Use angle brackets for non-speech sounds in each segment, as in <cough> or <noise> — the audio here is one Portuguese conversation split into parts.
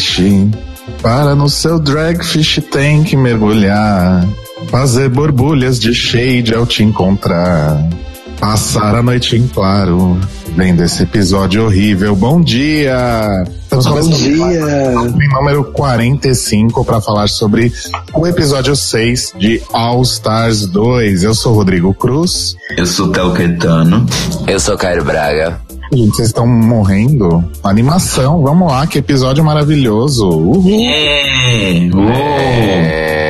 Para ser peixe, para no seu dragfish tem que mergulhar. Fazer borbulhas de shade ao te encontrar. Passar a noite em claro, vendo esse episódio horrível. Bom dia! Estamos Bom dia! Em número 45 para falar sobre o episódio 6 de All Stars 2. Eu sou Rodrigo Cruz. Eu sou Tel Caetano. Eu sou Caio Braga. Gente, vocês estão morrendo? Animação, vamos lá, que episódio maravilhoso. Uhul. É. É.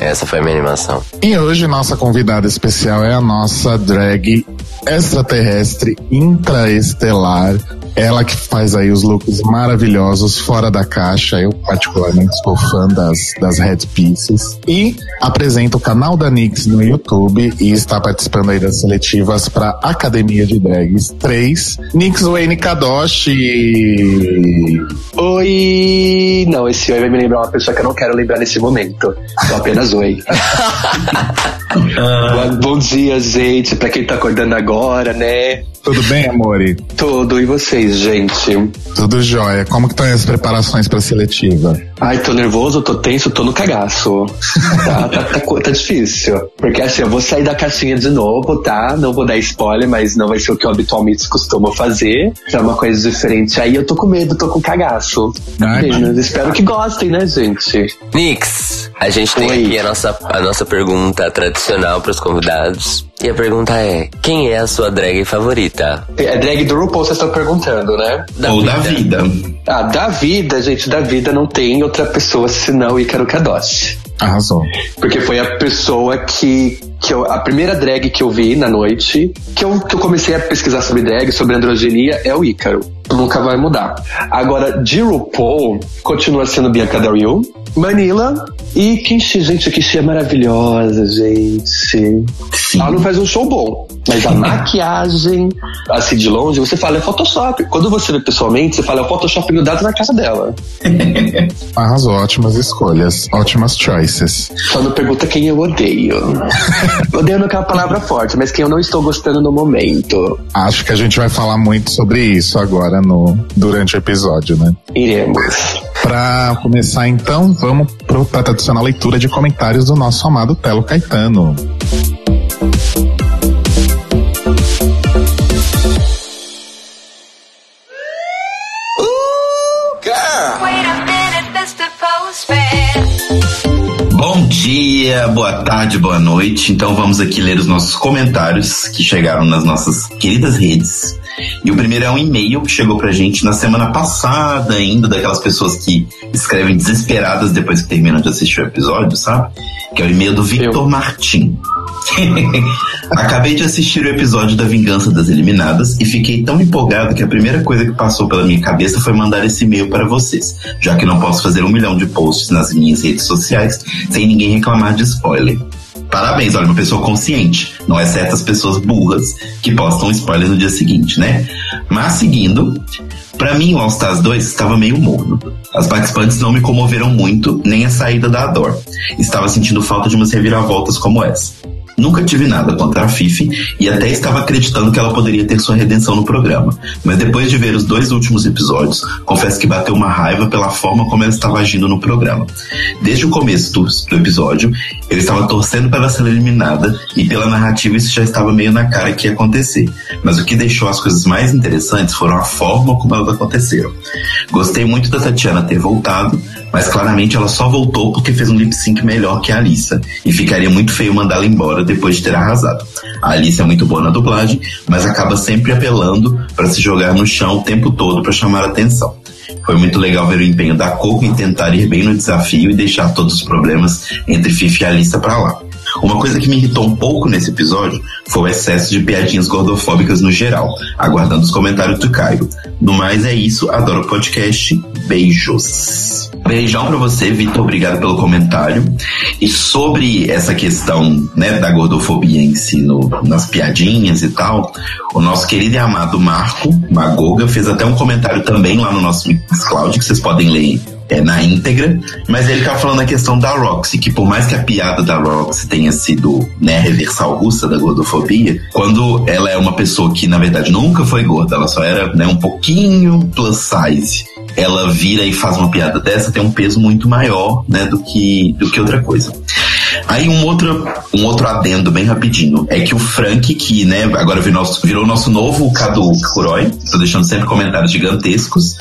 Essa foi a minha animação. E hoje nossa convidada especial é a nossa drag extraterrestre intraestelar ela que faz aí os looks maravilhosos, fora da caixa. Eu, particularmente, sou fã das, das headpieces. E apresenta o canal da Nix no YouTube e está participando aí das seletivas para Academia de Drags 3. Nix Wayne Kadoshi. Oi! Não, esse oi vai me lembrar uma pessoa que eu não quero lembrar nesse momento. Só apenas oi. <laughs> Bom dia, gente, pra quem tá acordando agora, né? Tudo bem, Amore? Tudo, e vocês, gente? Tudo jóia. Como que estão as preparações pra seletiva? Ai, tô nervoso, tô tenso, tô no cagaço. <laughs> tá, tá, tá, tá, difícil. Porque assim, eu vou sair da caixinha de novo, tá? Não vou dar spoiler, mas não vai ser o que eu habitualmente costumo fazer. É uma coisa diferente. Aí eu tô com medo, tô com cagaço. Ai, espero que gostem, né, gente? Nix, a gente tem Oi. aqui a nossa, a nossa pergunta tradicional pros convidados. E a pergunta é: quem é a sua drag favorita? É drag do RuPaul, vocês estão perguntando, né? Da Ou vida. da vida. Ah, da vida, gente, da vida não tem outra pessoa senão Ícaro Kadoshi. Arrasou. Porque foi a pessoa que, que eu, a primeira drag que eu vi na noite, que eu, que eu comecei a pesquisar sobre drag, sobre androginia, é o Ícaro. Nunca vai mudar. Agora, de RuPaul, continua sendo Bianca Del Rio, Manila e Kishi, gente, a Kishi é maravilhosa, gente. Sim. Ela não faz um show bom, mas a <laughs> maquiagem, assim, de longe, você fala é Photoshop. Quando você vê pessoalmente, você fala é o Photoshop grudado na casa dela. <laughs> Arrasou, ótimas escolhas, ótimas choices. Só não pergunta quem eu odeio. <laughs> <laughs> odeio não é uma palavra forte, mas quem eu não estou gostando no momento. Acho que a gente vai falar muito sobre isso agora no, durante o episódio, né? Iremos. Para começar então, vamos para a tradicional leitura de comentários do nosso amado Telo Caetano. Bom dia, boa tarde, boa noite. Então vamos aqui ler os nossos comentários que chegaram nas nossas queridas redes. E o primeiro é um e-mail que chegou pra gente na semana passada, ainda daquelas pessoas que escrevem desesperadas depois que terminam de assistir o episódio, sabe? Que é o e-mail do Victor Martin. <laughs> Acabei de assistir o episódio da Vingança das Eliminadas e fiquei tão empolgado que a primeira coisa que passou pela minha cabeça foi mandar esse e-mail para vocês, já que não posso fazer um milhão de posts nas minhas redes sociais sem ninguém reclamar de spoiler. Parabéns, olha, uma pessoa consciente. Não é certas pessoas burras que postam spoiler no dia seguinte, né? Mas seguindo, para mim o All Stars 2 estava meio morno. As participantes não me comoveram muito, nem a saída da Ador. Estava sentindo falta de umas reviravoltas como essa. Nunca tive nada contra a Fifi e até estava acreditando que ela poderia ter sua redenção no programa. Mas depois de ver os dois últimos episódios, confesso que bateu uma raiva pela forma como ela estava agindo no programa. Desde o começo do, do episódio, eu estava torcendo para ela ser eliminada e pela narrativa isso já estava meio na cara que ia acontecer. Mas o que deixou as coisas mais interessantes foram a forma como elas aconteceram. Gostei muito da Tatiana ter voltado, mas claramente ela só voltou porque fez um lip sync melhor que a Alissa e ficaria muito feio mandá-la embora depois de ter arrasado. A Alice é muito boa na dublagem, mas acaba sempre apelando para se jogar no chão o tempo todo para chamar atenção. Foi muito legal ver o empenho da Coco em tentar ir bem no desafio e deixar todos os problemas entre Fifi e Alissa para lá. Uma coisa que me irritou um pouco nesse episódio foi o excesso de piadinhas gordofóbicas no geral, aguardando os comentários do Caio. No mais é isso, adoro o podcast, beijos. Beijão para você, Vitor, obrigado pelo comentário. E sobre essa questão né, da gordofobia em si, no, nas piadinhas e tal, o nosso querido e amado Marco Magoga fez até um comentário também lá no nosso Mixcloud, que vocês podem ler é, na íntegra, mas ele tava falando a questão da Roxy, que por mais que a piada da Roxy tenha sido né, reversal russa da gordofobia, quando ela é uma pessoa que na verdade nunca foi gorda, ela só era né, um pouquinho plus size, ela vira e faz uma piada dessa, tem um peso muito maior né, do, que, do que outra coisa. Aí um outro, um outro adendo bem rapidinho é que o Frank, que né, agora virou nosso, nosso novo Cadu Kuroi, tô deixando sempre comentários gigantescos.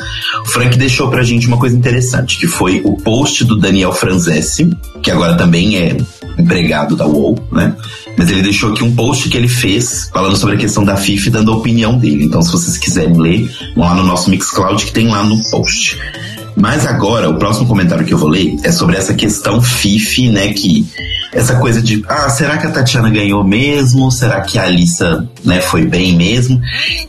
O Frank deixou pra gente uma coisa interessante, que foi o post do Daniel Franzesi, que agora também é empregado da UOL, né? Mas ele deixou aqui um post que ele fez falando sobre a questão da FIFA e dando a opinião dele. Então, se vocês quiserem ler, vão lá no nosso Mixcloud que tem lá no post. Mas agora, o próximo comentário que eu vou ler é sobre essa questão FIFI, né? Que essa coisa de, ah, será que a Tatiana ganhou mesmo? Será que a Alissa, né, foi bem mesmo?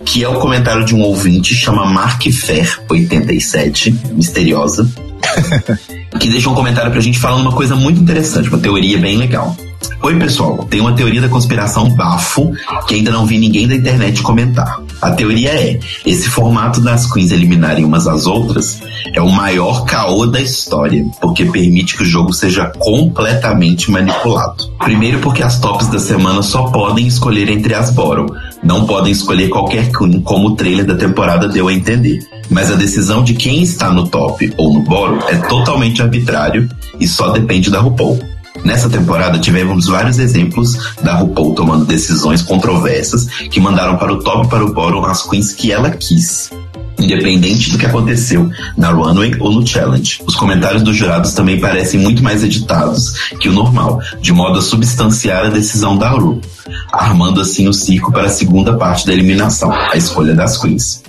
Que é o comentário de um ouvinte, chama Mark Fer 87, misteriosa. <laughs> que deixou um comentário pra gente falando uma coisa muito interessante, uma teoria bem legal. Oi, pessoal. Tem uma teoria da conspiração bafo que ainda não vi ninguém da internet comentar. A teoria é: esse formato das queens eliminarem umas às outras é o maior caô da história, porque permite que o jogo seja completamente manipulado. Primeiro, porque as tops da semana só podem escolher entre as bottom, não podem escolher qualquer queen, como o trailer da temporada deu a entender. Mas a decisão de quem está no top ou no bottom é totalmente arbitrário e só depende da RuPaul. Nessa temporada tivemos vários exemplos da RuPaul tomando decisões controversas que mandaram para o top e para o bottom as queens que ela quis. Independente do que aconteceu na runway ou no challenge. Os comentários dos jurados também parecem muito mais editados que o normal, de modo a substanciar a decisão da Ru, armando assim o circo para a segunda parte da eliminação, a escolha das queens.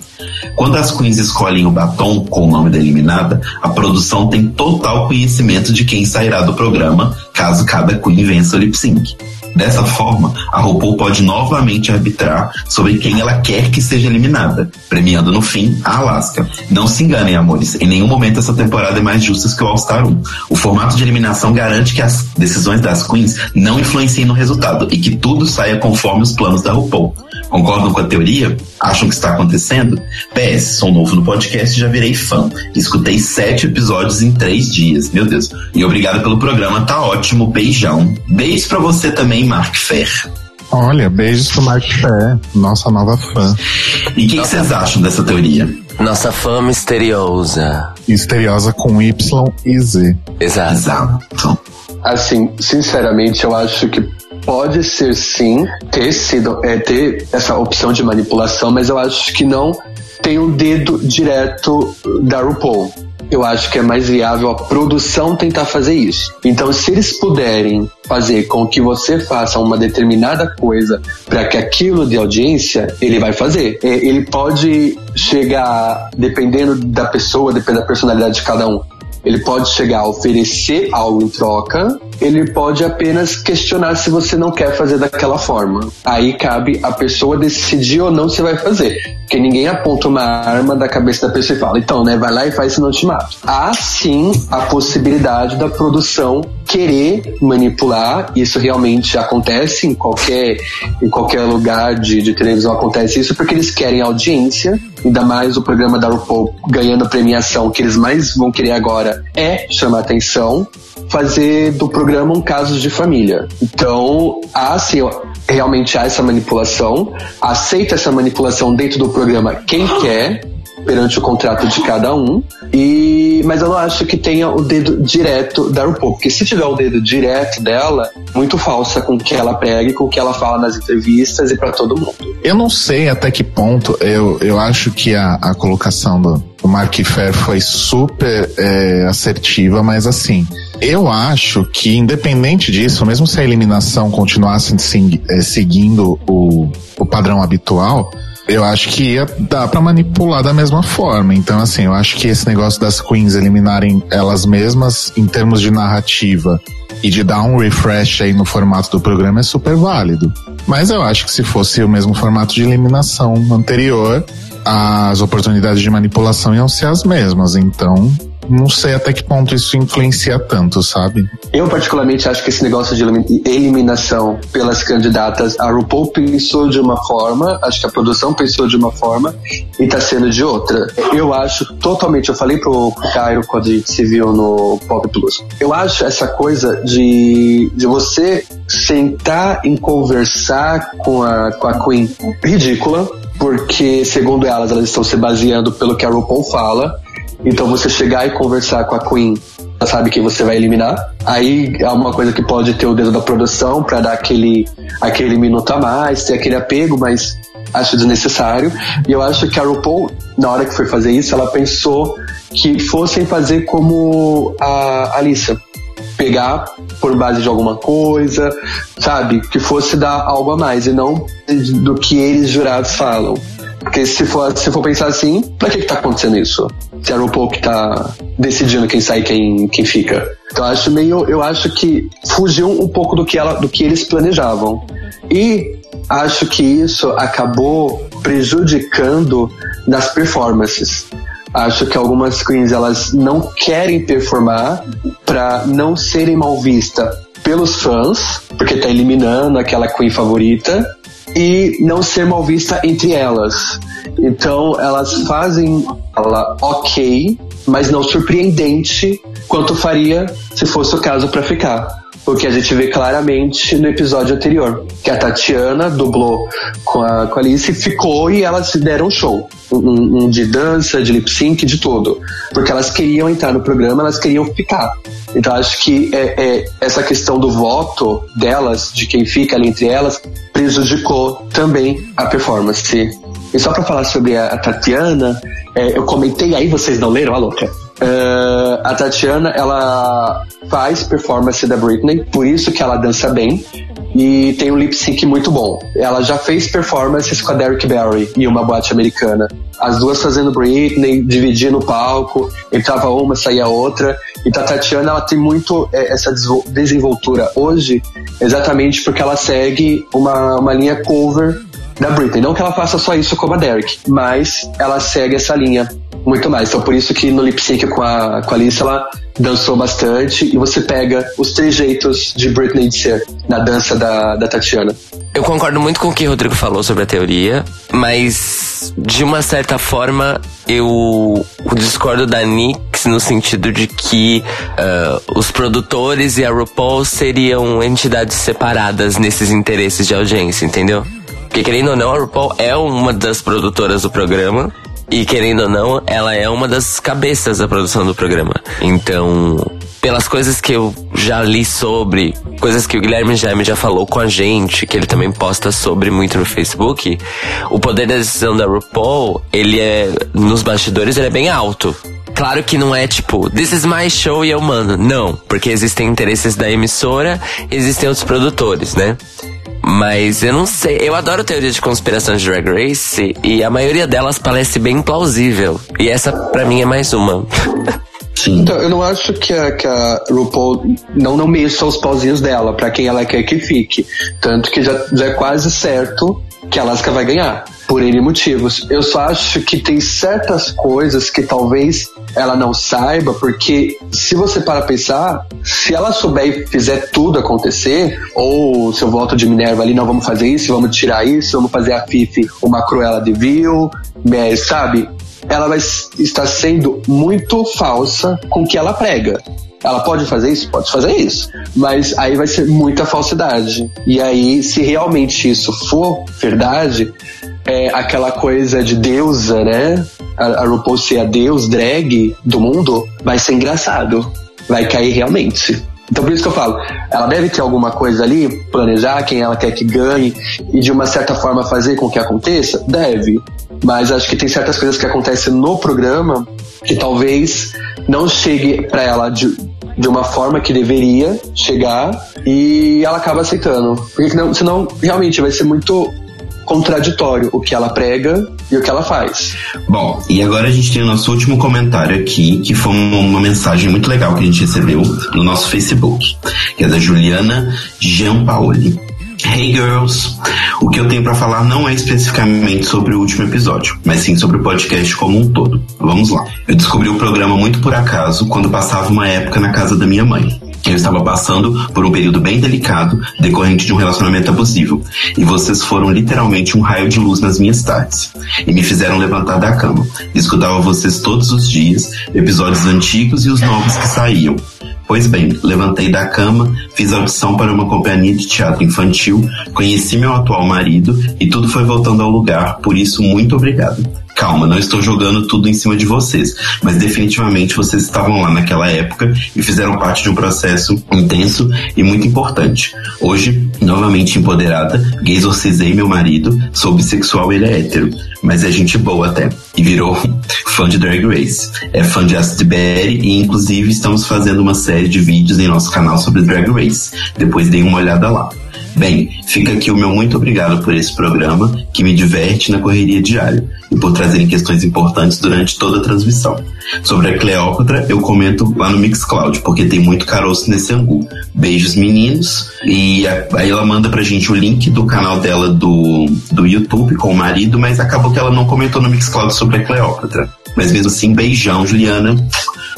Quando as queens escolhem o batom com o nome da eliminada, a produção tem total conhecimento de quem sairá do programa, caso cada queen vença o lip sync. Dessa forma, a RuPaul pode novamente arbitrar sobre quem ela quer que seja eliminada, premiando no fim a Alaska. Não se enganem, amores, em nenhum momento essa temporada é mais justa que o All-Star 1. O formato de eliminação garante que as decisões das queens não influenciem no resultado e que tudo saia conforme os planos da RuPaul. Concordam com a teoria? Acham que está acontecendo? PS, sou novo no podcast e já virei fã. Escutei sete episódios em três dias, meu Deus. E obrigado pelo programa, tá ótimo, beijão. Beijo para você também, Mark Fer. Olha, beijos pro Mark Fer, nossa nova fã. E o que vocês acham dessa teoria? Nossa fã misteriosa. Misteriosa com Y e Z. Exato. Exato. Assim, sinceramente, eu acho que pode ser sim ter sido é, ter essa opção de manipulação, mas eu acho que não tem um dedo direto da RuPaul. Eu acho que é mais viável a produção tentar fazer isso. Então, se eles puderem fazer com que você faça uma determinada coisa para que aquilo dê audiência, ele vai fazer. É, ele pode chegar, dependendo da pessoa, dependendo da personalidade de cada um, ele pode chegar a oferecer algo em troca, ele pode apenas questionar se você não quer fazer daquela forma. Aí cabe a pessoa decidir ou não se vai fazer. Porque ninguém aponta uma arma da cabeça da pessoa e fala, então, né, vai lá e faz, senão eu te mato. Há sim a possibilidade da produção querer manipular, isso realmente acontece em qualquer, em qualquer lugar de, de televisão acontece isso, porque eles querem audiência, ainda mais o programa da RuPaul ganhando premiação, que eles mais vão querer agora é chamar atenção, fazer do programa um caso de família. Então, há assim, realmente há essa manipulação, aceita essa manipulação dentro do programa quem quer, perante o contrato de cada um. E mas eu não acho que tenha o dedo direto da RuPaul, porque se tiver o dedo direto dela, muito falsa com o que ela prega com o que ela fala nas entrevistas e para todo mundo. Eu não sei até que ponto eu, eu acho que a, a colocação do, Mark Fer foi super é, assertiva, mas assim, eu acho que independente disso, mesmo se a eliminação continuasse é, seguindo o, o padrão habitual, eu acho que ia dar para manipular da mesma forma. Então, assim, eu acho que esse negócio das queens eliminarem elas mesmas em termos de narrativa e de dar um refresh aí no formato do programa é super válido. Mas eu acho que se fosse o mesmo formato de eliminação anterior, as oportunidades de manipulação iam ser as mesmas. Então, não sei até que ponto isso influencia tanto, sabe? Eu particularmente acho que esse negócio de eliminação pelas candidatas, a RuPaul pensou de uma forma, acho que a produção pensou de uma forma e tá sendo de outra. Eu acho totalmente, eu falei pro, Cairo quando a gente se viu no Pop Plus, eu acho essa coisa de, de você sentar em conversar com a, com a Queen ridícula, porque segundo elas, elas estão se baseando pelo que a RuPaul fala, então você chegar e conversar com a Queen, ela sabe que você vai eliminar. Aí é uma coisa que pode ter o dedo da produção para dar aquele, aquele minuto a mais, ter aquele apego, mas acho desnecessário. E eu acho que a RuPaul, na hora que foi fazer isso, ela pensou que fossem fazer como a Alissa. Pegar por base de alguma coisa, sabe? Que fosse dar algo a mais e não do que eles jurados falam. Porque se for, se for pensar assim, pra que que tá acontecendo isso? Se a RuPaul que tá decidindo quem sai e quem, quem fica. Então eu acho meio, eu acho que fugiu um pouco do que, ela, do que eles planejavam. E acho que isso acabou prejudicando nas performances. Acho que algumas queens elas não querem performar para não serem mal vistas pelos fãs, porque tá eliminando aquela queen favorita e não ser mal vista entre elas. Então elas fazem ela ok, mas não surpreendente quanto faria se fosse o caso para ficar. O que a gente vê claramente no episódio anterior, que a Tatiana dublou com a, com a Alice, ficou e elas deram um show. Um, um de dança, de lip sync, de tudo. Porque elas queriam entrar no programa, elas queriam ficar. Então acho que é, é, essa questão do voto delas, de quem fica ali entre elas, prejudicou também a performance. E só para falar sobre a, a Tatiana, é, eu comentei aí, vocês não leram, a louca? Uh, a Tatiana, ela faz performance da Britney, por isso que ela dança bem e tem um lip sync muito bom. Ela já fez performances com a Derrick Barry e uma boate americana. As duas fazendo Britney, dividindo o palco, entrava uma, saía outra. Então a Tatiana, ela tem muito é, essa desenvoltura hoje, exatamente porque ela segue uma, uma linha cover da Britney. Não que ela faça só isso como a Derek, mas ela segue essa linha muito mais. Então por isso que no lip sync com a, com a Alice ela dançou bastante e você pega os três jeitos de Britney de ser na dança da, da Tatiana. Eu concordo muito com o que o Rodrigo falou sobre a teoria, mas de uma certa forma eu discordo da Nix no sentido de que uh, os produtores e a RuPaul seriam entidades separadas nesses interesses de audiência, entendeu? Porque querendo ou não, a RuPaul é uma das produtoras do programa e querendo ou não, ela é uma das cabeças da produção do programa. Então, pelas coisas que eu já li sobre, coisas que o Guilherme Jaime já falou com a gente, que ele também posta sobre muito no Facebook, o poder da decisão da RuPaul, ele é, nos bastidores, ele é bem alto. Claro que não é tipo, this is my show e eu mando. Não, porque existem interesses da emissora, existem outros produtores, né? Mas eu não sei. Eu adoro teorias de conspiração de Drag Race e a maioria delas parece bem plausível. E essa, para mim, é mais uma. <laughs> Sim. Então, eu não acho que a, que a RuPaul não, não mexa os pauzinhos dela para quem ela quer que fique. Tanto que já, já é quase certo que a Alaska vai ganhar por N motivos. Eu só acho que tem certas coisas que talvez ela não saiba, porque se você para pensar, se ela souber e fizer tudo acontecer, ou se eu volto de Minerva ali, não vamos fazer isso, vamos tirar isso, vamos fazer a Fifi uma Cruella de Vil, sabe? Ela vai estar sendo muito falsa com o que ela prega. Ela pode fazer isso? Pode fazer isso. Mas aí vai ser muita falsidade. E aí, se realmente isso for verdade, é aquela coisa de deusa, né? A, RuPaul ser a deus drag do mundo, vai ser engraçado. Vai cair realmente. Então por isso que eu falo, ela deve ter alguma coisa ali, planejar quem ela quer que ganhe e de uma certa forma fazer com que aconteça? Deve. Mas acho que tem certas coisas que acontecem no programa que talvez não chegue para ela de, de uma forma que deveria chegar e ela acaba aceitando. Porque senão realmente vai ser muito contraditório o que ela prega e o que ela faz. Bom, e agora a gente tem o nosso último comentário aqui, que foi uma, mensagem muito legal que a gente recebeu no nosso Facebook, que é da Juliana Giampaoli. Hey girls! O que eu tenho para falar não é especificamente sobre o último episódio, mas sim sobre o podcast como um todo. Vamos lá. Eu descobri o programa muito por acaso quando passava uma época na casa da minha mãe. Eu estava passando por um período bem delicado, decorrente de um relacionamento abusivo, e vocês foram literalmente um raio de luz nas minhas tardes, e me fizeram levantar da cama. Escutava vocês todos os dias, episódios antigos e os novos que saíam. Pois bem, levantei da cama, fiz audição para uma companhia de teatro infantil, conheci meu atual marido e tudo foi voltando ao lugar, por isso, muito obrigado. Calma, não estou jogando tudo em cima de vocês, mas definitivamente vocês estavam lá naquela época e fizeram parte de um processo intenso e muito importante. Hoje, novamente empoderada, gay meu marido, sou bissexual e ele é hétero, mas é gente boa até, e virou fã de Drag Race. É fã de Acid Berry e inclusive estamos fazendo uma série de vídeos em nosso canal sobre Drag Race. Depois dei uma olhada lá. Bem, fica aqui o meu muito obrigado por esse programa que me diverte na correria diária e por trazerem questões importantes durante toda a transmissão. Sobre a Cleópatra, eu comento lá no Mixcloud, porque tem muito caroço nesse angu. Beijos, meninos. E aí ela manda pra gente o link do canal dela do, do YouTube com o marido, mas acabou que ela não comentou no Mixcloud sobre a Cleópatra. Mas mesmo assim, beijão, Juliana.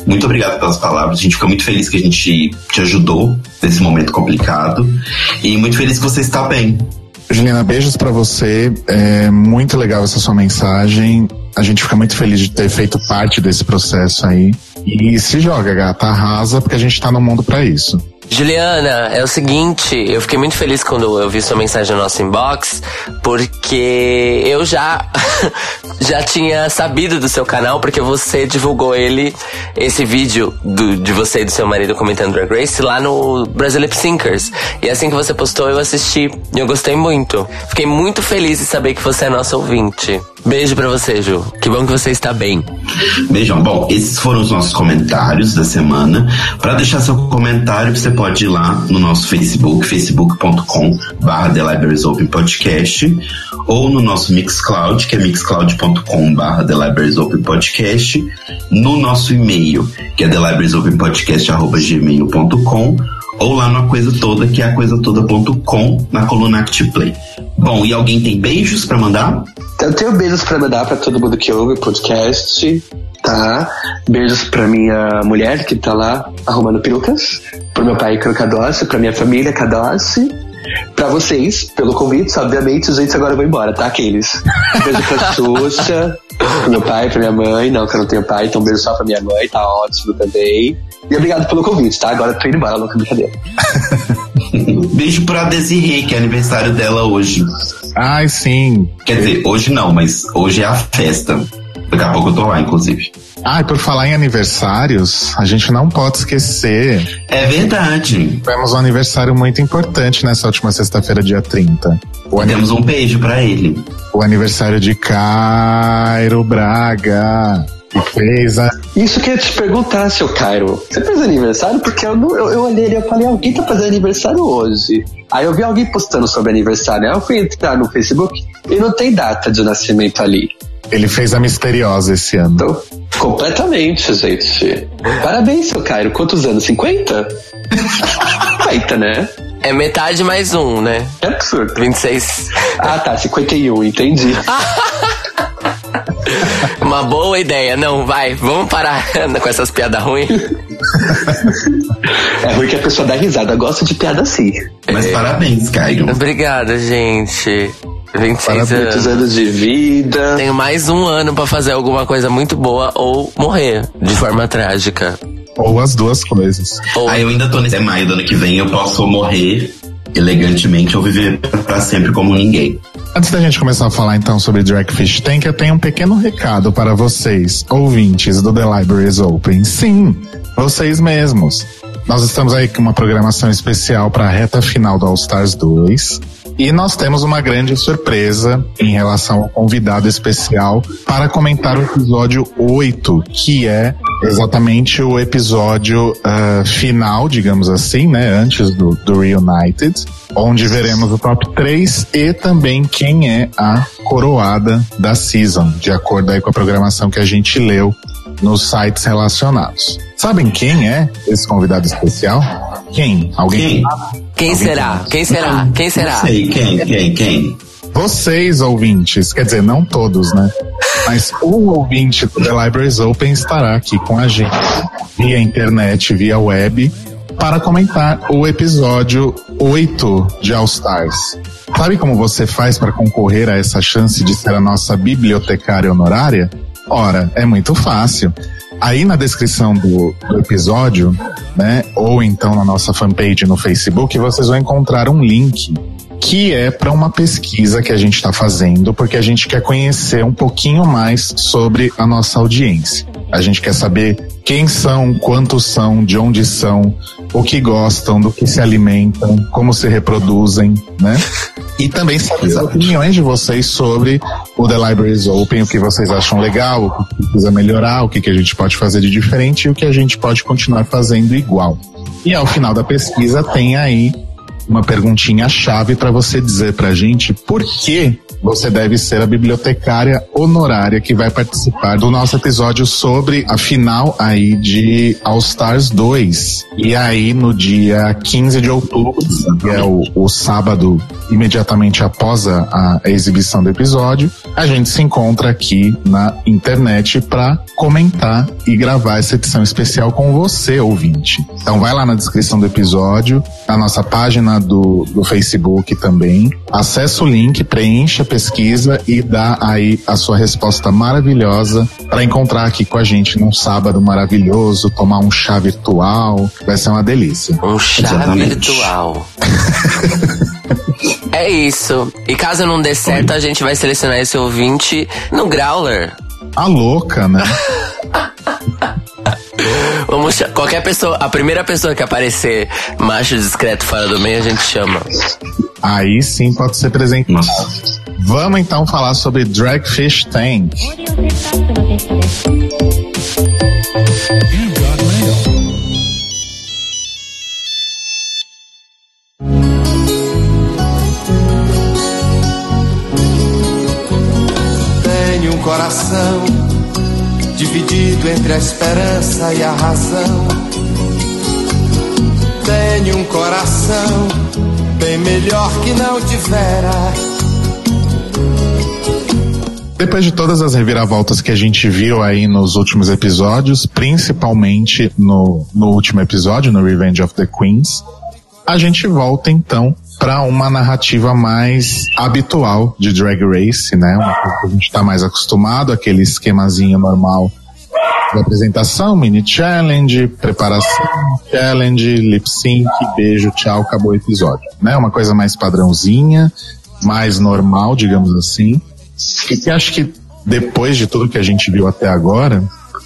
Muito obrigado pelas palavras. A gente fica muito feliz que a gente te ajudou nesse momento complicado. E muito feliz que você está bem. Juliana, beijos para você. É muito legal essa sua mensagem. A gente fica muito feliz de ter feito parte desse processo aí. E se joga, gata, arrasa, porque a gente tá no mundo para isso. Juliana, é o seguinte, eu fiquei muito feliz quando eu vi sua mensagem no nosso inbox, porque eu já <laughs> já tinha sabido do seu canal, porque você divulgou ele, esse vídeo do, de você e do seu marido comentando Drag Race lá no Brasil Lip Syncers. E assim que você postou, eu assisti e eu gostei muito. Fiquei muito feliz de saber que você é nosso ouvinte. Beijo pra você, Ju. Que bom que você está bem. Beijão. Bom, esses foram os nossos comentários da semana. Para deixar seu comentário, você pode ir lá no nosso Facebook, facebook.com barra The Libraries Open Podcast, ou no nosso Mixcloud, que é mixcloud.com barra The Libraries Open Podcast, no nosso e-mail, que é thelibrariesopenpodcast.gmail.com, ou lá na Coisa Toda, que é a coisatoda.com, na coluna ActiPlay. Bom, e alguém tem beijos para mandar? Eu tenho beijos para mandar para todo mundo que ouve o podcast, tá? Beijos para minha mulher que tá lá arrumando perucas, pro meu pai Cadossi, pra minha família Cadossi, pra vocês, pelo convite, obviamente, gente, agora vou embora, tá, aqueles? Beijo pra <laughs> Xuxa, pro meu pai, pra minha mãe, não, que eu não tenho pai, então beijo só pra minha mãe, tá ótimo também. E obrigado pelo convite, tá? Agora eu tô indo embora, louca brincadeira. <laughs> Beijo pra Desiree, que é aniversário dela hoje. Ai, sim. Quer dizer, hoje não, mas hoje é a festa. Daqui a pouco eu tô lá, inclusive. Ah, e por falar em aniversários, a gente não pode esquecer. É verdade. Tivemos um aniversário muito importante nessa última sexta-feira, dia 30. O Temos um beijo para ele. O aniversário de Cairo Braga. Que fez a... Isso que eu ia te perguntar, seu Cairo. Você fez aniversário? Porque eu, não, eu, eu olhei e falei, alguém tá fazendo aniversário hoje. Aí eu vi alguém postando sobre aniversário. Aí eu fui entrar no Facebook e não tem data de nascimento ali. Ele fez a misteriosa esse ano. Então, completamente, gente. Parabéns, seu Cairo. Quantos anos? 50? 50, né? É metade mais um, né? É absurdo. 26. Ah, tá. 51, entendi. <laughs> <laughs> Uma boa ideia. Não, vai, vamos parar <laughs> com essas piadas ruins. É ruim que a pessoa dá risada. Gosta de piada assim. Mas É. parabéns, Caio. Obrigada, gente. 26 Muitos anos. anos de vida. Tenho mais um ano pra fazer alguma coisa muito boa ou morrer de forma trágica. Ou as duas coisas. Ou Aí eu ainda tô nesse maio do ano que vem, eu posso morrer elegantemente ou viver pra sempre como ninguém. Antes da gente começar a falar então sobre Dragfish Tank, eu tenho um pequeno recado para vocês, ouvintes do The Libraries Open. Sim, vocês mesmos. Nós estamos aí com uma programação especial para a reta final do All Stars 2. E nós temos uma grande surpresa em relação ao convidado especial para comentar o episódio 8, que é exatamente o episódio ah, final, digamos assim, né? Antes do, do Reunited, onde veremos o top 3 e também quem é a coroada da season, de acordo aí com a programação que a gente leu nos sites relacionados. Sabem quem é esse convidado especial? Quem? Alguém? Quem? Quem será? Quem será? Quem será? Não sei, quem, quem, quem? Vocês, ouvintes, quer dizer, não todos, né? Mas o ouvinte do The Libraries Open estará aqui com a gente via internet, via web, para comentar o episódio 8 de All Stars. Sabe como você faz para concorrer a essa chance de ser a nossa bibliotecária honorária? Ora, é muito fácil. Aí na descrição do, do, episódio, né, ou então na nossa fanpage no Facebook, vocês vão encontrar um link que é para uma pesquisa que a gente está fazendo, porque a gente quer conhecer um pouquinho mais sobre a nossa audiência. A gente quer saber quem são, quantos são, de onde são, o que gostam, do que se alimentam, como se reproduzem, né? <laughs> E também saber as opiniões de vocês sobre o The Libraries Open, o que vocês acham legal, o que precisa melhorar, o que, que a gente pode fazer de diferente e o que a gente pode continuar fazendo igual. E ao final da pesquisa tem aí uma perguntinha chave para você dizer pra gente por que você deve ser a bibliotecária honorária que vai participar do nosso episódio sobre a final aí de All Stars 2. E aí, no dia 15 de outubro, que é o, o sábado imediatamente após a, a, exibição do episódio, a gente se encontra aqui na internet para comentar e gravar essa edição especial com você, ouvinte. Então vai lá na descrição do episódio, a nossa página do, do Facebook também, acessa o link, preencha pesquisa e dá aí a sua resposta maravilhosa para encontrar aqui com a gente num sábado maravilhoso, tomar um chá virtual. Vai ser uma delícia. Um chá Exatamente. virtual. <laughs> é isso. E caso não dê certo, a gente vai selecionar esse ouvinte no Growler. A louca, né? <laughs> Vamos qualquer pessoa, a primeira pessoa que aparecer macho discreto fora do meio, a gente chama. Aí sim pode ser presente. Vamos então falar sobre Dragfish Tank. Tenho um coração dividido entre a esperança e a razão. Tenho um coração bem melhor que não tivera. Depois de todas as reviravoltas que a gente viu aí nos últimos episódios, principalmente no, no último episódio, no Revenge of the Queens, a gente volta então para uma narrativa mais habitual de Drag Race, né? Uma coisa que a gente está mais acostumado, aquele esquemazinho normal de apresentação, mini challenge, preparação, challenge, lip sync, beijo, tchau, acabou o episódio, né? Uma coisa mais padrãozinha, mais normal, digamos assim. E que acho que depois de tudo que a gente viu até agora,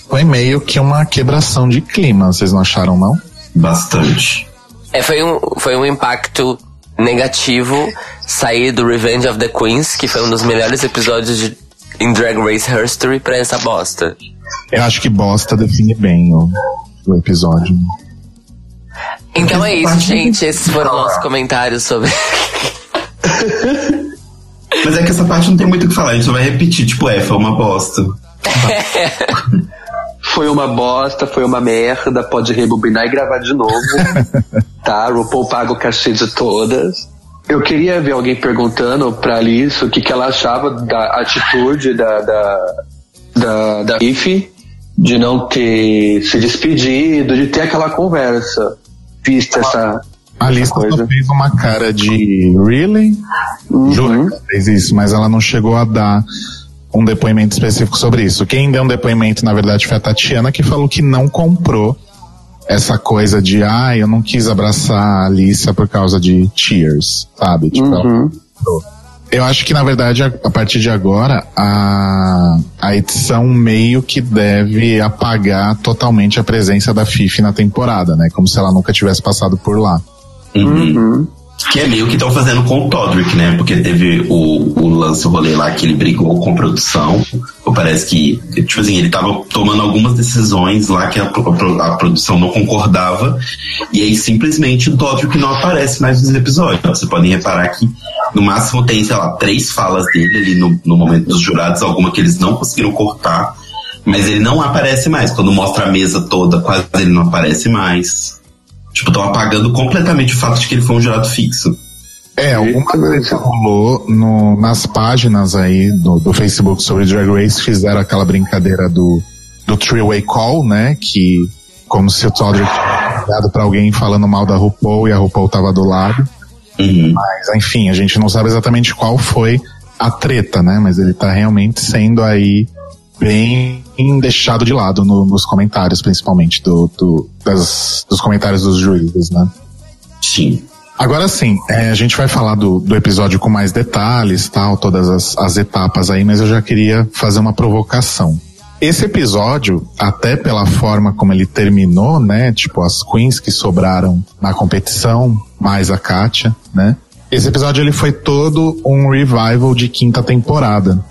foi meio que uma quebração de clima, vocês não acharam não? Bastante. É, foi um, foi um impacto negativo sair do Revenge of the Queens, que foi um dos melhores episódios de, em Drag Race History, pra essa bosta. Eu acho que bosta define bem o, o episódio. Então é isso, gente. Esses foram <laughs> nossos comentários sobre. <laughs> Mas é que essa parte não tem muito o que falar, a gente só vai repetir, tipo, é, foi uma bosta. <laughs> foi uma bosta, foi uma merda, pode rebobinar e gravar de novo. <laughs> tá? RuPaul paga o cachê de todas. Eu queria ver alguém perguntando pra Alice o que, que ela achava da atitude da, da, da, da IFE de não ter se despedido, de ter aquela conversa, vista essa, a lista só fez uma cara de really? Uhum. Juro que fez isso, mas ela não chegou a dar um depoimento específico sobre isso. Quem deu um depoimento, na verdade, foi a Tatiana, que falou que não comprou essa coisa de, ah, eu não quis abraçar a Alissa por causa de Cheers, sabe? Tipo, uhum. eu acho que, na verdade, a, a, partir de agora, a, a edição meio que deve apagar totalmente a presença da Fifi na temporada, né? Como se ela nunca tivesse passado por lá. Uhum. uhum. Que é meio que estão fazendo com o Todrick, né? Porque teve o, o lance, o rolê lá que ele brigou com produção. Parece que, tipo assim, ele tava tomando algumas decisões lá que a, a, a produção não concordava. E aí simplesmente o Todrick não aparece mais nos episódios. Vocês podem reparar que no máximo tem, sei lá, três falas dele ali no, no momento dos jurados, alguma que eles não conseguiram cortar. Mas ele não aparece mais. Quando mostra a mesa toda, quase ele não aparece mais. Tipo, estão apagando completamente o fato de que ele foi um jurado fixo. É, alguma coisa rolou no, nas páginas aí do, do Facebook sobre Drag Race, fizeram aquela brincadeira do, do three-way call, né? Que, como se o Todrick tivesse ligado pra alguém falando mal da RuPaul e a RuPaul tava do lado. Uhum. Mas, enfim, a gente não sabe exatamente qual foi a treta, né? Mas ele tá realmente sendo aí bem deixado de lado no- nos comentários, principalmente do, do- das- dos comentários dos juízes, né? Sim. Agora sim, é, a gente vai falar do, do episódio com mais detalhes, tal, todas as, as etapas aí, mas eu já queria fazer uma provocação. Esse episódio, até pela forma como ele terminou, né? Tipo, as queens que sobraram na competição, mais a Katia, né? Esse episódio ele foi todo um revival de quinta temporada.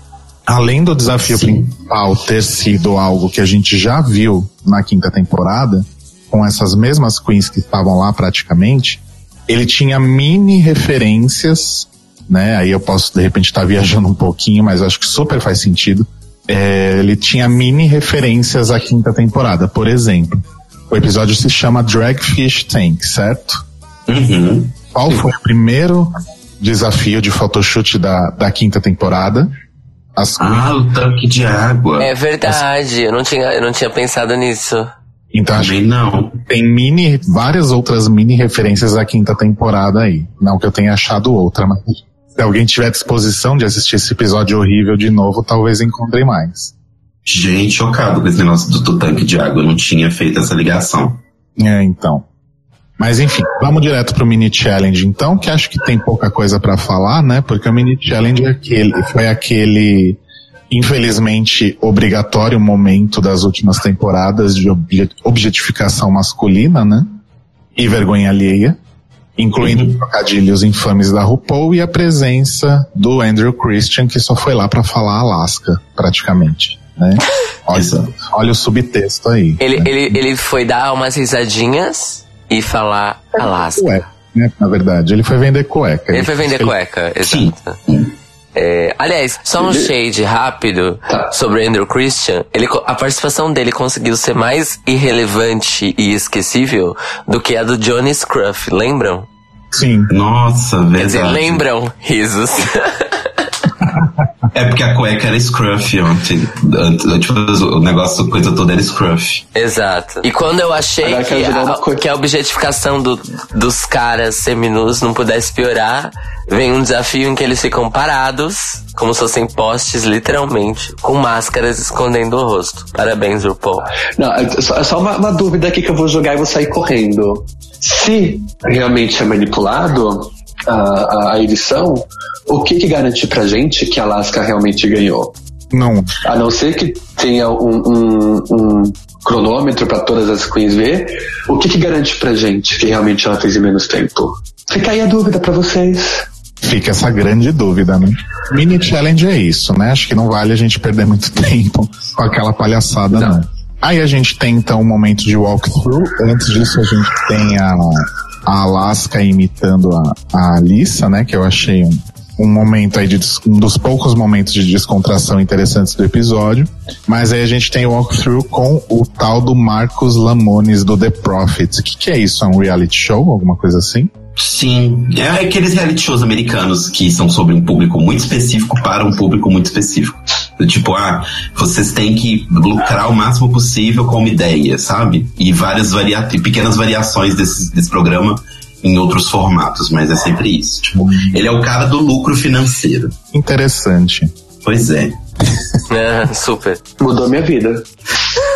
Além do desafio Sim. principal ter sido algo que a gente já viu na quinta temporada, com essas mesmas queens que estavam lá praticamente, ele tinha mini referências, né? Aí eu posso de repente estar viajando um pouquinho, mas acho que super faz sentido. É, ele tinha mini referências à quinta temporada. Por exemplo, o episódio se chama Dragfish Tank, certo? Uhum. Qual foi o primeiro desafio de photoshoot da, da quinta temporada? As Ah, o tanque de água. É verdade, eu não tinha, eu não tinha pensado nisso. Então acho Também não. que tem mini, várias outras mini referências à quinta temporada aí. Não que eu tenha achado outra, mas se alguém tiver disposição de assistir esse episódio horrível de novo, talvez encontre mais. Gente, chocado com esse negócio do, do tanque de água. Eu não tinha feito essa ligação. É, então. Mas enfim, vamos direto pro mini challenge então, que acho que tem pouca coisa pra falar, né? Porque o mini challenge é aquele, foi aquele infelizmente obrigatório momento das últimas temporadas de obje- objetificação masculina, né? E vergonha alheia, incluindo Uhum. trocadilhos infames da RuPaul e a presença do Andrew Christian, que só foi lá pra falar Alaska, praticamente, né? <laughs> Olha, olha o subtexto aí. Ele, né? ele, ele foi dar umas risadinhas e falar Alaska. cueca, né? Na verdade, ele foi vender cueca. Ele foi vender cueca, Sim. exato. É, aliás, só um Ele- shade rápido Tá. sobre Andrew Christian. Ele, a participação dele conseguiu ser mais irrelevante e esquecível do que a do Johnny Scruff, lembram? Sim. Nossa, verdade. Quer dizer, lembram? Risos. <laughs> É porque a cueca era scruff ontem. Tipo, o negócio, a coisa toda era scruff. Exato. E quando eu achei Agora que a, que a objetificação do- dos caras seminus não pudesse piorar, vem um desafio em que eles ficam parados, como se fossem postes, literalmente, com máscaras escondendo o rosto. Parabéns, RuPaul. Não, é só, é só uma, uma dúvida aqui que eu vou jogar e vou sair correndo. Se realmente é manipulado a, a, edição, o que que garante pra gente que a Alaska realmente ganhou? Não. A não ser que tenha um, um- um cronômetro pra todas as queens ver, o que que garante pra gente que realmente ela fez em menos tempo? Fica aí a dúvida pra vocês. Fica essa grande dúvida, né? Mini challenge é isso, né? Acho que não vale a gente perder muito <laughs> tempo com aquela palhaçada, não. Aí a gente tem então um momento de walkthrough. Antes disso, a gente tem a, a Alaska imitando a, a Alissa, né? Que eu achei um, um momento aí de um dos poucos momentos de descontração interessantes do episódio. Mas aí a gente tem o walkthrough com o tal do Marcos Lamones do The Prophets. O que, que é isso? É um reality show? Alguma coisa assim? Sim, é aqueles reality shows americanos que são sobre um público muito específico para um público muito específico. Tipo, ah, vocês têm que lucrar o máximo possível com uma ideia, sabe? E várias varia e pequenas variações desse, desse programa em outros formatos, mas é sempre isso. Tipo, ele é o cara do lucro financeiro. Interessante. Pois é. É, super. Mudou minha vida.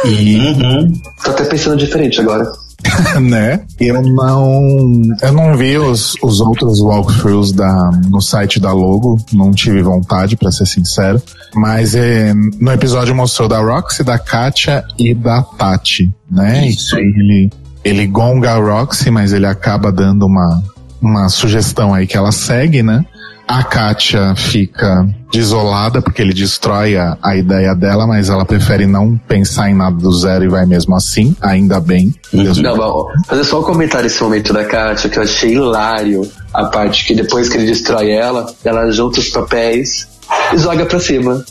E Uhum. Tô até pensando diferente agora. <laughs> né? Eu não, eu não vi os, os outros walkthroughs da, no site da Logo, não tive vontade, pra ser sincero. Mas é, no episódio mostrou da Roxy, da Katia e da Tati, né? Isso. E aí ele, ele gonga a Roxy, mas ele acaba dando uma, uma sugestão aí que ela segue, né? A Katia fica desolada porque ele destrói a, a ideia dela, mas ela prefere não pensar em nada do zero e vai mesmo assim, ainda bem. Deus Não, mas fazer só um comentário esse momento da Kátia, que eu achei hilário. A parte que depois que ele destrói ela, ela junta os papéis e joga pra cima.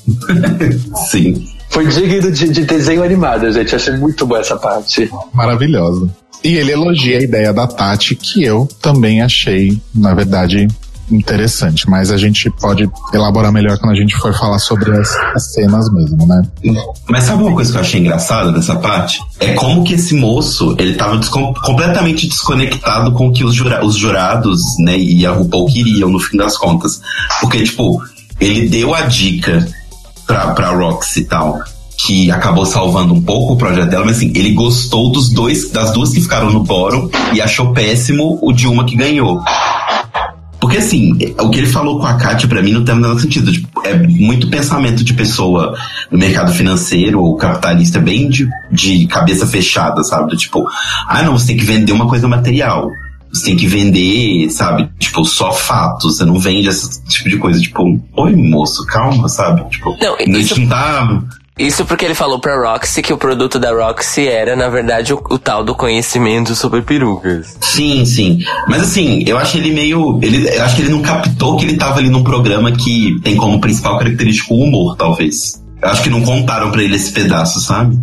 <laughs> Sim. Foi digno de, de desenho animado, gente. Achei muito boa essa parte. maravilhosa. E ele elogia a ideia da Tati, que eu também achei, na verdade, interessante, mas a gente pode elaborar melhor quando a gente for falar sobre as, as, cenas mesmo, né? Mas sabe uma coisa que eu achei engraçada dessa parte? É como que esse moço, ele tava descom completamente desconectado com o que os, jura os jurados, né, e a RuPaul queriam, no fim das contas. Porque, tipo, ele deu a dica pra, pra Roxy e tal, que acabou salvando um pouco o projeto dela, mas assim, ele gostou dos dois, das duas que ficaram no bórum e achou péssimo o de uma que ganhou. Porque assim, o que ele falou com a Kátia pra mim não tem o menor sentido. Tipo, é muito pensamento de pessoa no mercado financeiro ou capitalista bem de, de cabeça fechada, sabe? tipo, ah não, você tem que vender uma coisa material. Você tem que vender, sabe? Tipo, só fatos. Você não vende esse tipo de coisa. Tipo, oi, moço, calma, sabe? Tipo, não, isso... não tá isso porque ele falou pra Roxy que o produto da Roxy era, na verdade, o, o, tal do conhecimento sobre perucas. Sim, sim. Mas assim, eu acho ele meio. Ele, eu acho que ele não captou que ele tava ali num programa que tem como principal característica o humor, talvez. Eu acho que não contaram para ele esse pedaço, sabe?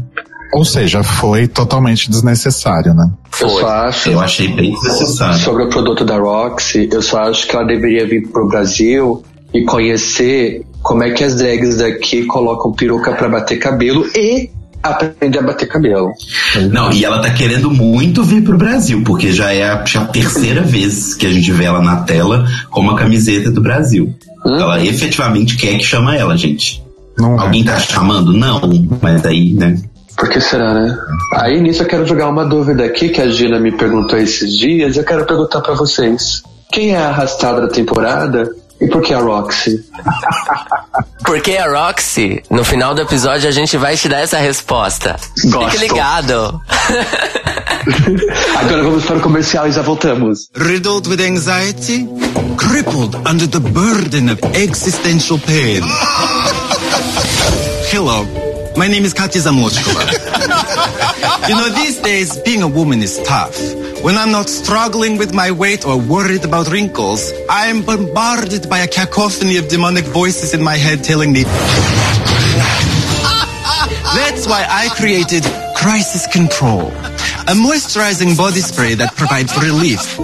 Ou seja, foi totalmente desnecessário, né? Eu só acho. Eu achei bem desnecessário. Sobre o produto da Roxy, eu só acho que ela deveria vir pro Brasil e conhecer como é que as drags daqui colocam peruca para bater cabelo e aprende a bater cabelo. Não, e ela tá querendo muito vir pro Brasil, porque já é a, já a terceira <laughs> vez que a gente vê ela na tela com uma camiseta do Brasil. Hum? Ela efetivamente quer que chama ela, gente. Não é. Alguém tá chamando? Não, mas aí, né? Por que será, né? Aí nisso eu quero jogar uma dúvida aqui que a Gina me perguntou esses dias. Eu quero perguntar para vocês. Quem é a arrastada da temporada e por que a Roxy? <laughs> Porque a Roxy, no final do episódio, a gente vai te dar essa resposta. Gosto. Fique ligado. <laughs> Agora vamos para o comercial e já voltamos. Riddled with anxiety, crippled under the burden of existential pain. <laughs> Hello, my name is Katya Zamochkova. <laughs> you know, these days, being a woman is tough. When I'm not struggling with my weight or worried about wrinkles, I am bombarded by a cacophony of demonic voices in my head telling me. <laughs> That's why I created Crisis Control, a moisturizing body spray that provides relief,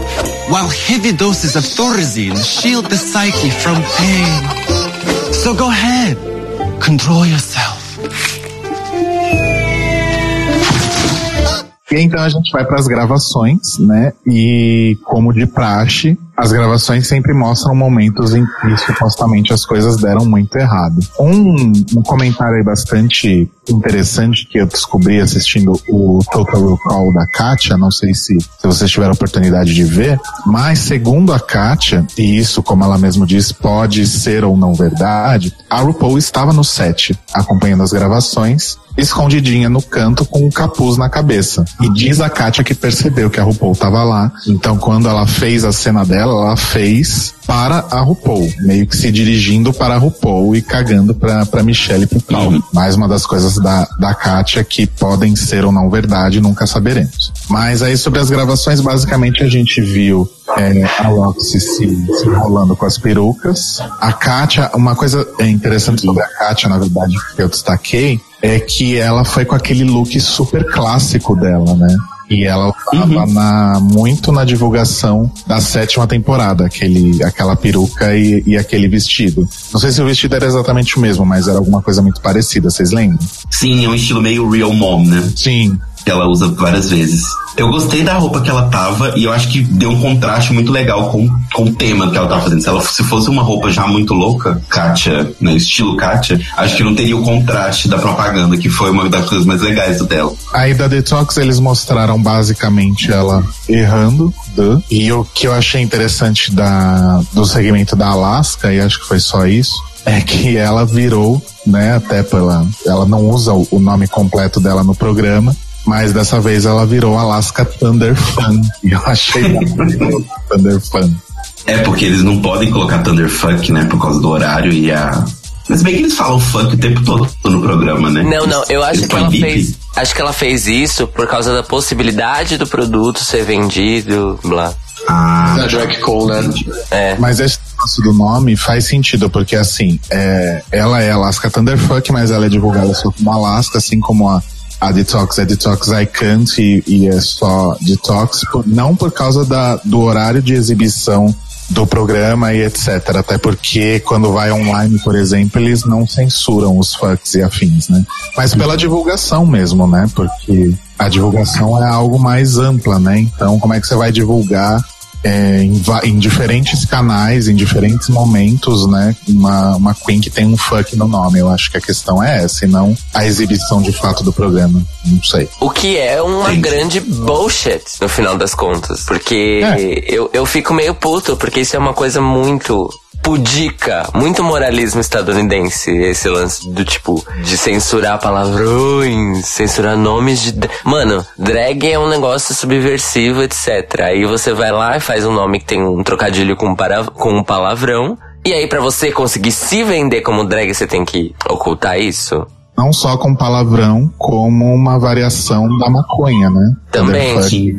while heavy doses of Thorazine shield the psyche from pain. So go ahead, control yourself. E então a gente vai para as gravações, né? E como de praxe, as gravações sempre mostram momentos em que supostamente as coisas deram muito errado. Um, um comentário aí bastante interessante que eu descobri assistindo o Total Recall da Katia, não sei se, se vocês tiveram oportunidade de ver, mas segundo a Katia, e isso, como ela mesmo diz, pode ser ou não verdade, a RuPaul estava no set acompanhando as gravações escondidinha no canto com um capuz na cabeça. E diz a Katia que percebeu que a RuPaul estava lá. Então, quando ela fez a cena dela, ela fez para a RuPaul, meio que se dirigindo para a RuPaul e cagando para para Michelle e pro Paulo. Uhum. Mais uma das coisas da, da Katia que podem ser ou não verdade, nunca saberemos. Mas aí sobre as gravações, basicamente a gente viu é, a Roxy se, se enrolando com as perucas. A Katia, uma coisa interessante sobre a Katia, na verdade, que eu destaquei, é que ela foi com aquele look super clássico dela, né? E ela estava uhum. na, muito na divulgação da sétima temporada, aquele, aquela peruca e, e, aquele vestido. Não sei se o vestido era exatamente o mesmo, mas era alguma coisa muito parecida, vocês lembram? Sim, é um estilo meio real mom, né? Sim que ela usa várias vezes. Eu gostei da roupa que ela tava e eu acho que deu um contraste muito legal com, com o tema que ela tava fazendo. Se, ela, se fosse uma roupa já muito louca, Katia, né, estilo Katia, acho que não teria o contraste da propaganda, que foi uma das coisas mais legais do dela. Aí da Detox eles mostraram basicamente ela errando, e o que eu achei interessante da, do segmento da Alaska, e acho que foi só isso, é que ela virou, né, até pela. Ela não usa o nome completo dela no programa, mas dessa vez ela virou Alaska Thunder Fan. E eu achei <laughs> Thunder Fan. É, porque eles não podem colocar Thunder Funk, né? Por causa do horário e a. Mas bem que eles falam funk o tempo todo no programa, né? Não, não, eu acho que ela fez. Acho que ela fez isso por causa da possibilidade do produto ser vendido, blá. Ah, da Drag Cole, né? É. Mas esse negócio do nome faz sentido, porque assim, é, ela é Alaska Thunderfuck, mas ela é divulgada só como Alaska, assim como a a Detox é Detox I Can't e, e é só Detox, por, não por causa da, do horário de exibição do programa e etc. Até porque quando vai online, por exemplo, eles não censuram os fucks e afins, né? Mas pela divulgação mesmo, né? Porque a divulgação é algo mais ampla, né? Então, como é que você vai divulgar é, em, em, diferentes canais, em diferentes momentos, né? Uma, uma Queen que tem um fuck no nome. Eu acho que a questão é essa, e não a exibição de fato do programa. Não sei. O que é uma Sim. grande bullshit, no final das contas. Porque é. eu, eu fico meio puto, porque isso é uma coisa muito pudica, muito moralismo estadunidense, esse lance do tipo, de censurar palavrões, censurar nomes de. Mano, drag é um negócio subversivo, etc. Aí você vai lá e faz um nome que tem um trocadilho com, para, com um palavrão. E aí, para você conseguir se vender como drag, você tem que ocultar isso? Não só com palavrão, como uma variação da maconha, né? Também. Sim.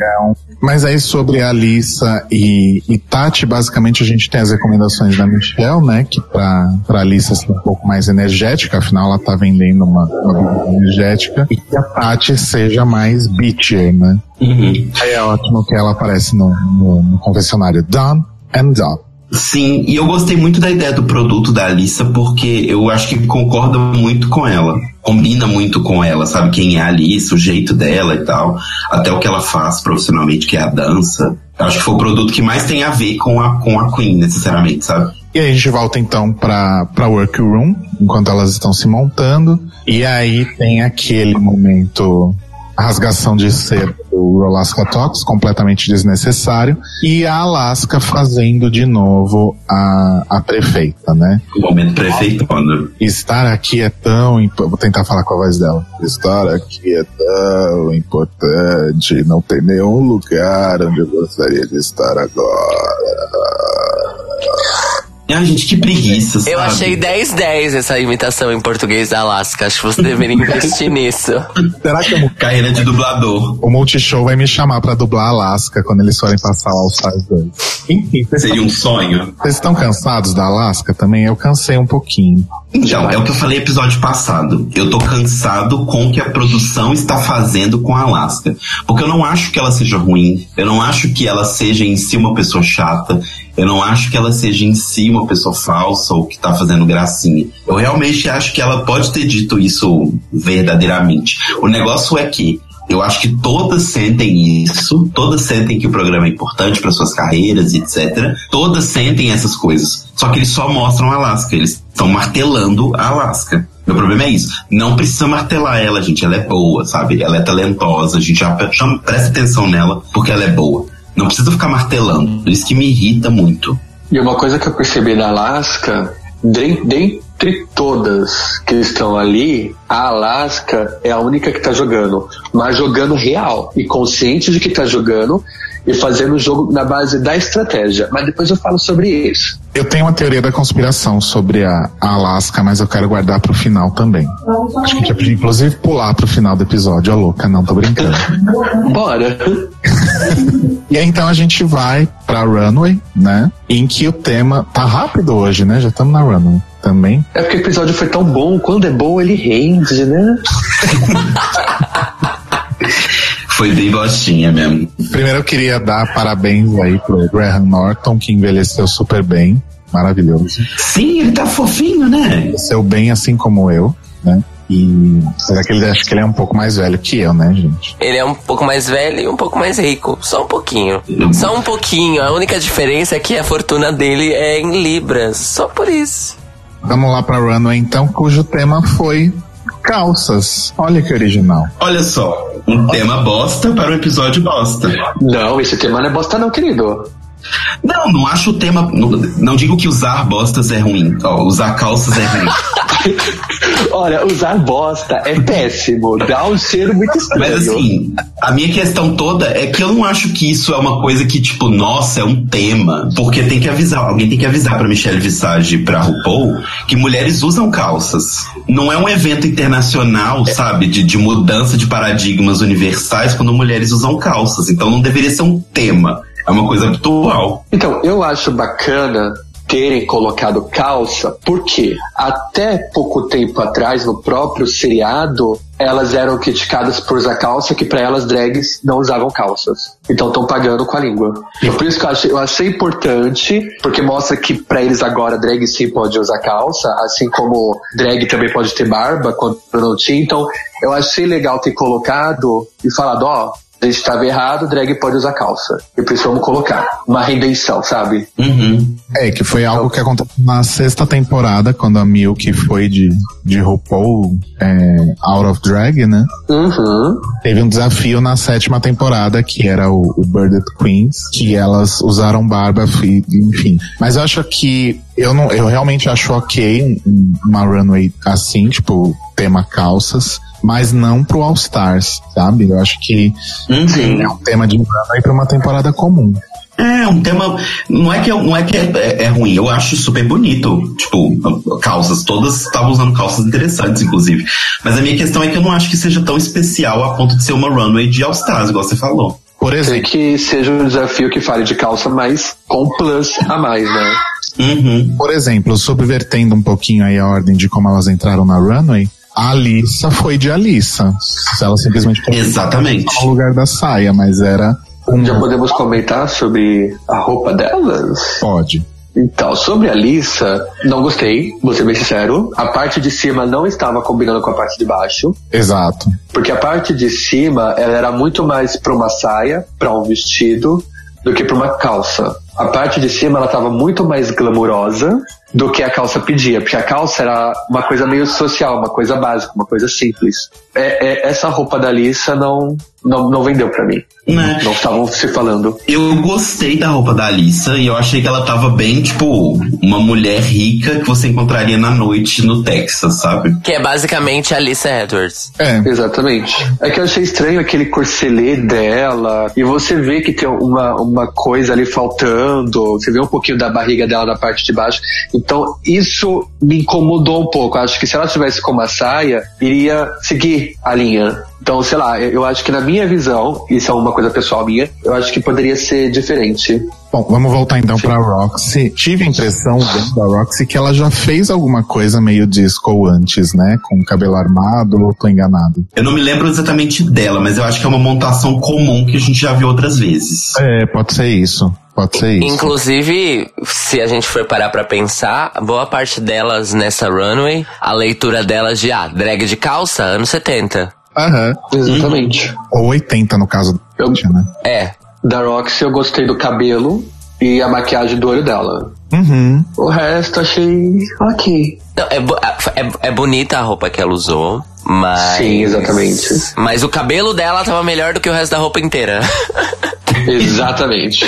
Mas aí sobre a Alissa e, e, Tati, basicamente a gente tem as recomendações da Michelle, né? Que pra, pra Alissa ser um pouco mais energética, afinal ela tá vendendo uma, uma bebida energética, e que a Tati seja mais bitcher, né? Uhum. Aí é ótimo que ela aparece no, no, no confessionário Done and Done. Sim, e eu gostei muito da ideia do produto da Alissa, porque eu acho que concorda muito com ela. Combina muito com ela, sabe quem é a Alissa, o jeito dela e tal. Até o que ela faz profissionalmente, que é a dança. Eu acho que foi o produto que mais tem a ver com a, com a Queen, necessariamente, sabe? E aí a gente volta então pra, pra workroom, enquanto elas estão se montando. E aí tem aquele momento rasgação de ser o Alaska Talks, completamente desnecessário, e a Alaska fazendo de novo a, a prefeita, né? O momento prefeitona. Estar aqui é tão. Vou tentar falar com a voz dela. Estar aqui é tão importante, não tem nenhum lugar onde eu gostaria de estar agora. Ai, gente, que preguiça, sabe? Eu achei 10-10 essa imitação em português da Alaska. Acho que você deveria investir nisso. <laughs> Será que é carreira de dublador? O Multishow vai me chamar pra dublar Alaska quando eles forem passar o All Stars 2. Enfim, Seria um sonho. Vocês estão cansados da Alaska também? Eu cansei um pouquinho. Então, é o que eu falei no episódio passado. Eu tô cansado com o que a produção está fazendo com a Alaska. Porque eu não acho que ela seja ruim. Eu não acho que ela seja em si uma pessoa chata. Eu não acho que ela seja em si uma pessoa falsa ou que tá fazendo gracinha. Eu realmente acho que ela pode ter dito isso verdadeiramente. O negócio é que eu acho que todas sentem isso, todas sentem que o programa é importante para suas carreiras, etc. Todas sentem essas coisas. Só que eles só mostram a Alaska, eles estão martelando a Alaska. Meu problema é isso. Não precisa martelar ela, gente. Ela é boa, sabe? Ela é talentosa. A gente já presta atenção nela porque ela é boa. Não precisa ficar martelando. Isso que me irrita muito. E uma coisa que eu percebi na Alaska, dentre todas que estão ali, a Alaska é a única que está jogando, mas jogando real e consciente de que está jogando e fazendo o jogo na base da estratégia. Mas depois eu falo sobre isso. Eu tenho uma teoria da conspiração sobre a, a Alaska, mas eu quero guardar pro final também. Acho que a gente podia, inclusive, pular pro final do episódio. Ó, louca, não, tô brincando. <laughs> Bora! <laughs> e aí, então a gente vai pra Runway, né? Em que o tema tá rápido hoje, né? Já estamos na Runway também. É porque o episódio foi tão bom, quando é bom ele rende, né? <laughs> Foi bem bostinha mesmo. Primeiro eu queria dar parabéns aí pro Graham Norton, que envelheceu super bem. Maravilhoso. Sim, ele tá fofinho, né? Envelheceu bem assim como eu, né? E será que ele acha que ele é um pouco mais velho que eu, né, gente? Ele é um pouco mais velho e um pouco mais rico. Só um pouquinho. Só um pouquinho. A única diferença é que a fortuna dele é em libras. Só por isso. Vamos lá pra Runway então, cujo tema foi calças. Olha que original. Olha só, um tema bosta para um episódio bosta. Não, esse tema não é bosta não, querido. Não, não acho o tema. Não, não digo que usar bostas é ruim. Ó, usar calças é ruim. <laughs> Olha, usar bosta é péssimo. Dá um cheiro muito estranho. Mas assim, a minha questão toda é que eu não acho que isso é uma coisa que, tipo, nossa, é um tema. Porque tem que avisar, alguém tem que avisar pra Michelle Visage e pra RuPaul que mulheres usam calças. Não é um evento internacional, sabe, de, de mudança de paradigmas universais quando mulheres usam calças. Então não deveria ser um tema é uma coisa habitual. Então, eu acho bacana terem colocado calça, porque até pouco tempo atrás, no próprio seriado, elas eram criticadas por usar calça, que pra elas drags não usavam calças. Então estão pagando com a língua. E por isso que eu achei, eu achei importante, porque mostra que pra eles agora drag sim pode usar calça, assim como drag também pode ter barba quando não tinha. Então eu achei legal ter colocado e falado, ó, gente estava errado, drag pode usar calça. E vamos colocar uma redenção, sabe? Uhum. É, que foi algo que aconteceu na sexta temporada, quando a Milk foi de, de RuPaul é, Out of Drag, né? Uhum. Teve um desafio na sétima temporada, que era o, o Birded Queens, que elas usaram barba, e- enfim. Mas eu acho que eu não, eu realmente acho ok um- uma runway assim, tipo, tema calças, mas não pro All Stars, sabe? Eu acho que Uhum. é um tema de runway pra uma temporada comum. É, um tema. Não é que, é- não é, que é, é- é ruim, eu acho super bonito. Tipo, calças, todas estavam usando calças interessantes, inclusive. Mas a minha questão é que eu não acho que seja tão especial a ponto de ser uma runway de All Stars, igual você falou. Por Tem exemplo, que seja um desafio que fale de calça, mas com plus a mais, né? Uhum. por exemplo, subvertendo um pouquinho aí a ordem de como elas entraram na runway, a Alissa foi de Alissa. Ela simplesmente Exatamente. no lugar da saia, mas era um Já podemos comentar sobre a roupa delas? pode. Então, sobre a Lissa, não gostei, vou ser bem sincero. A parte de cima não estava combinando com a parte de baixo. Exato. Porque a parte de cima, ela era muito mais para uma saia, para um vestido, do que para uma calça. A parte de cima, ela estava muito mais glamurosa do que a calça pedia, porque a calça era uma coisa meio social, uma coisa básica, uma coisa simples. É, é- essa roupa da Lissa não, não, não vendeu para mim. Né? Não estavam se falando. Eu gostei da roupa da Alissa e eu achei que ela tava bem, tipo, uma mulher rica que você encontraria na noite no Texas, sabe? Que é basicamente a Alissa Edwards. É. Exatamente. É que eu achei estranho aquele corselet dela, e você vê que tem uma, uma coisa ali faltando, você vê um pouquinho da barriga dela na parte de baixo. Então, isso me incomodou um pouco. Acho que se ela tivesse com uma saia, iria seguir a linha. Então, sei lá, eu acho que na minha visão, isso é uma coisa pessoal minha, eu acho que poderia ser diferente. Bom, vamos voltar então pra Roxy. Tive a impressão vendo da Roxy que ela já fez alguma coisa meio disco antes, né? Com o cabelo armado, ou tô enganado? Eu não me lembro exatamente dela, mas eu acho que é uma montação comum que a gente já viu outras vezes. É, pode ser isso. Pode ser isso. Inclusive, se a gente for parar pra pensar, boa parte delas nessa runway, a leitura delas de, ah, drag de calça, anos 70. Aham. Exatamente. Ou 80 no caso da Eu- né? É. Da Roxy eu gostei do cabelo e a maquiagem do olho dela. Uhum. O resto achei ok. Não, é, bo- é, é bonita a roupa que ela usou, mas. Sim, exatamente. Mas o cabelo dela tava melhor do que o resto da roupa inteira. <laughs> <laughs> Exatamente.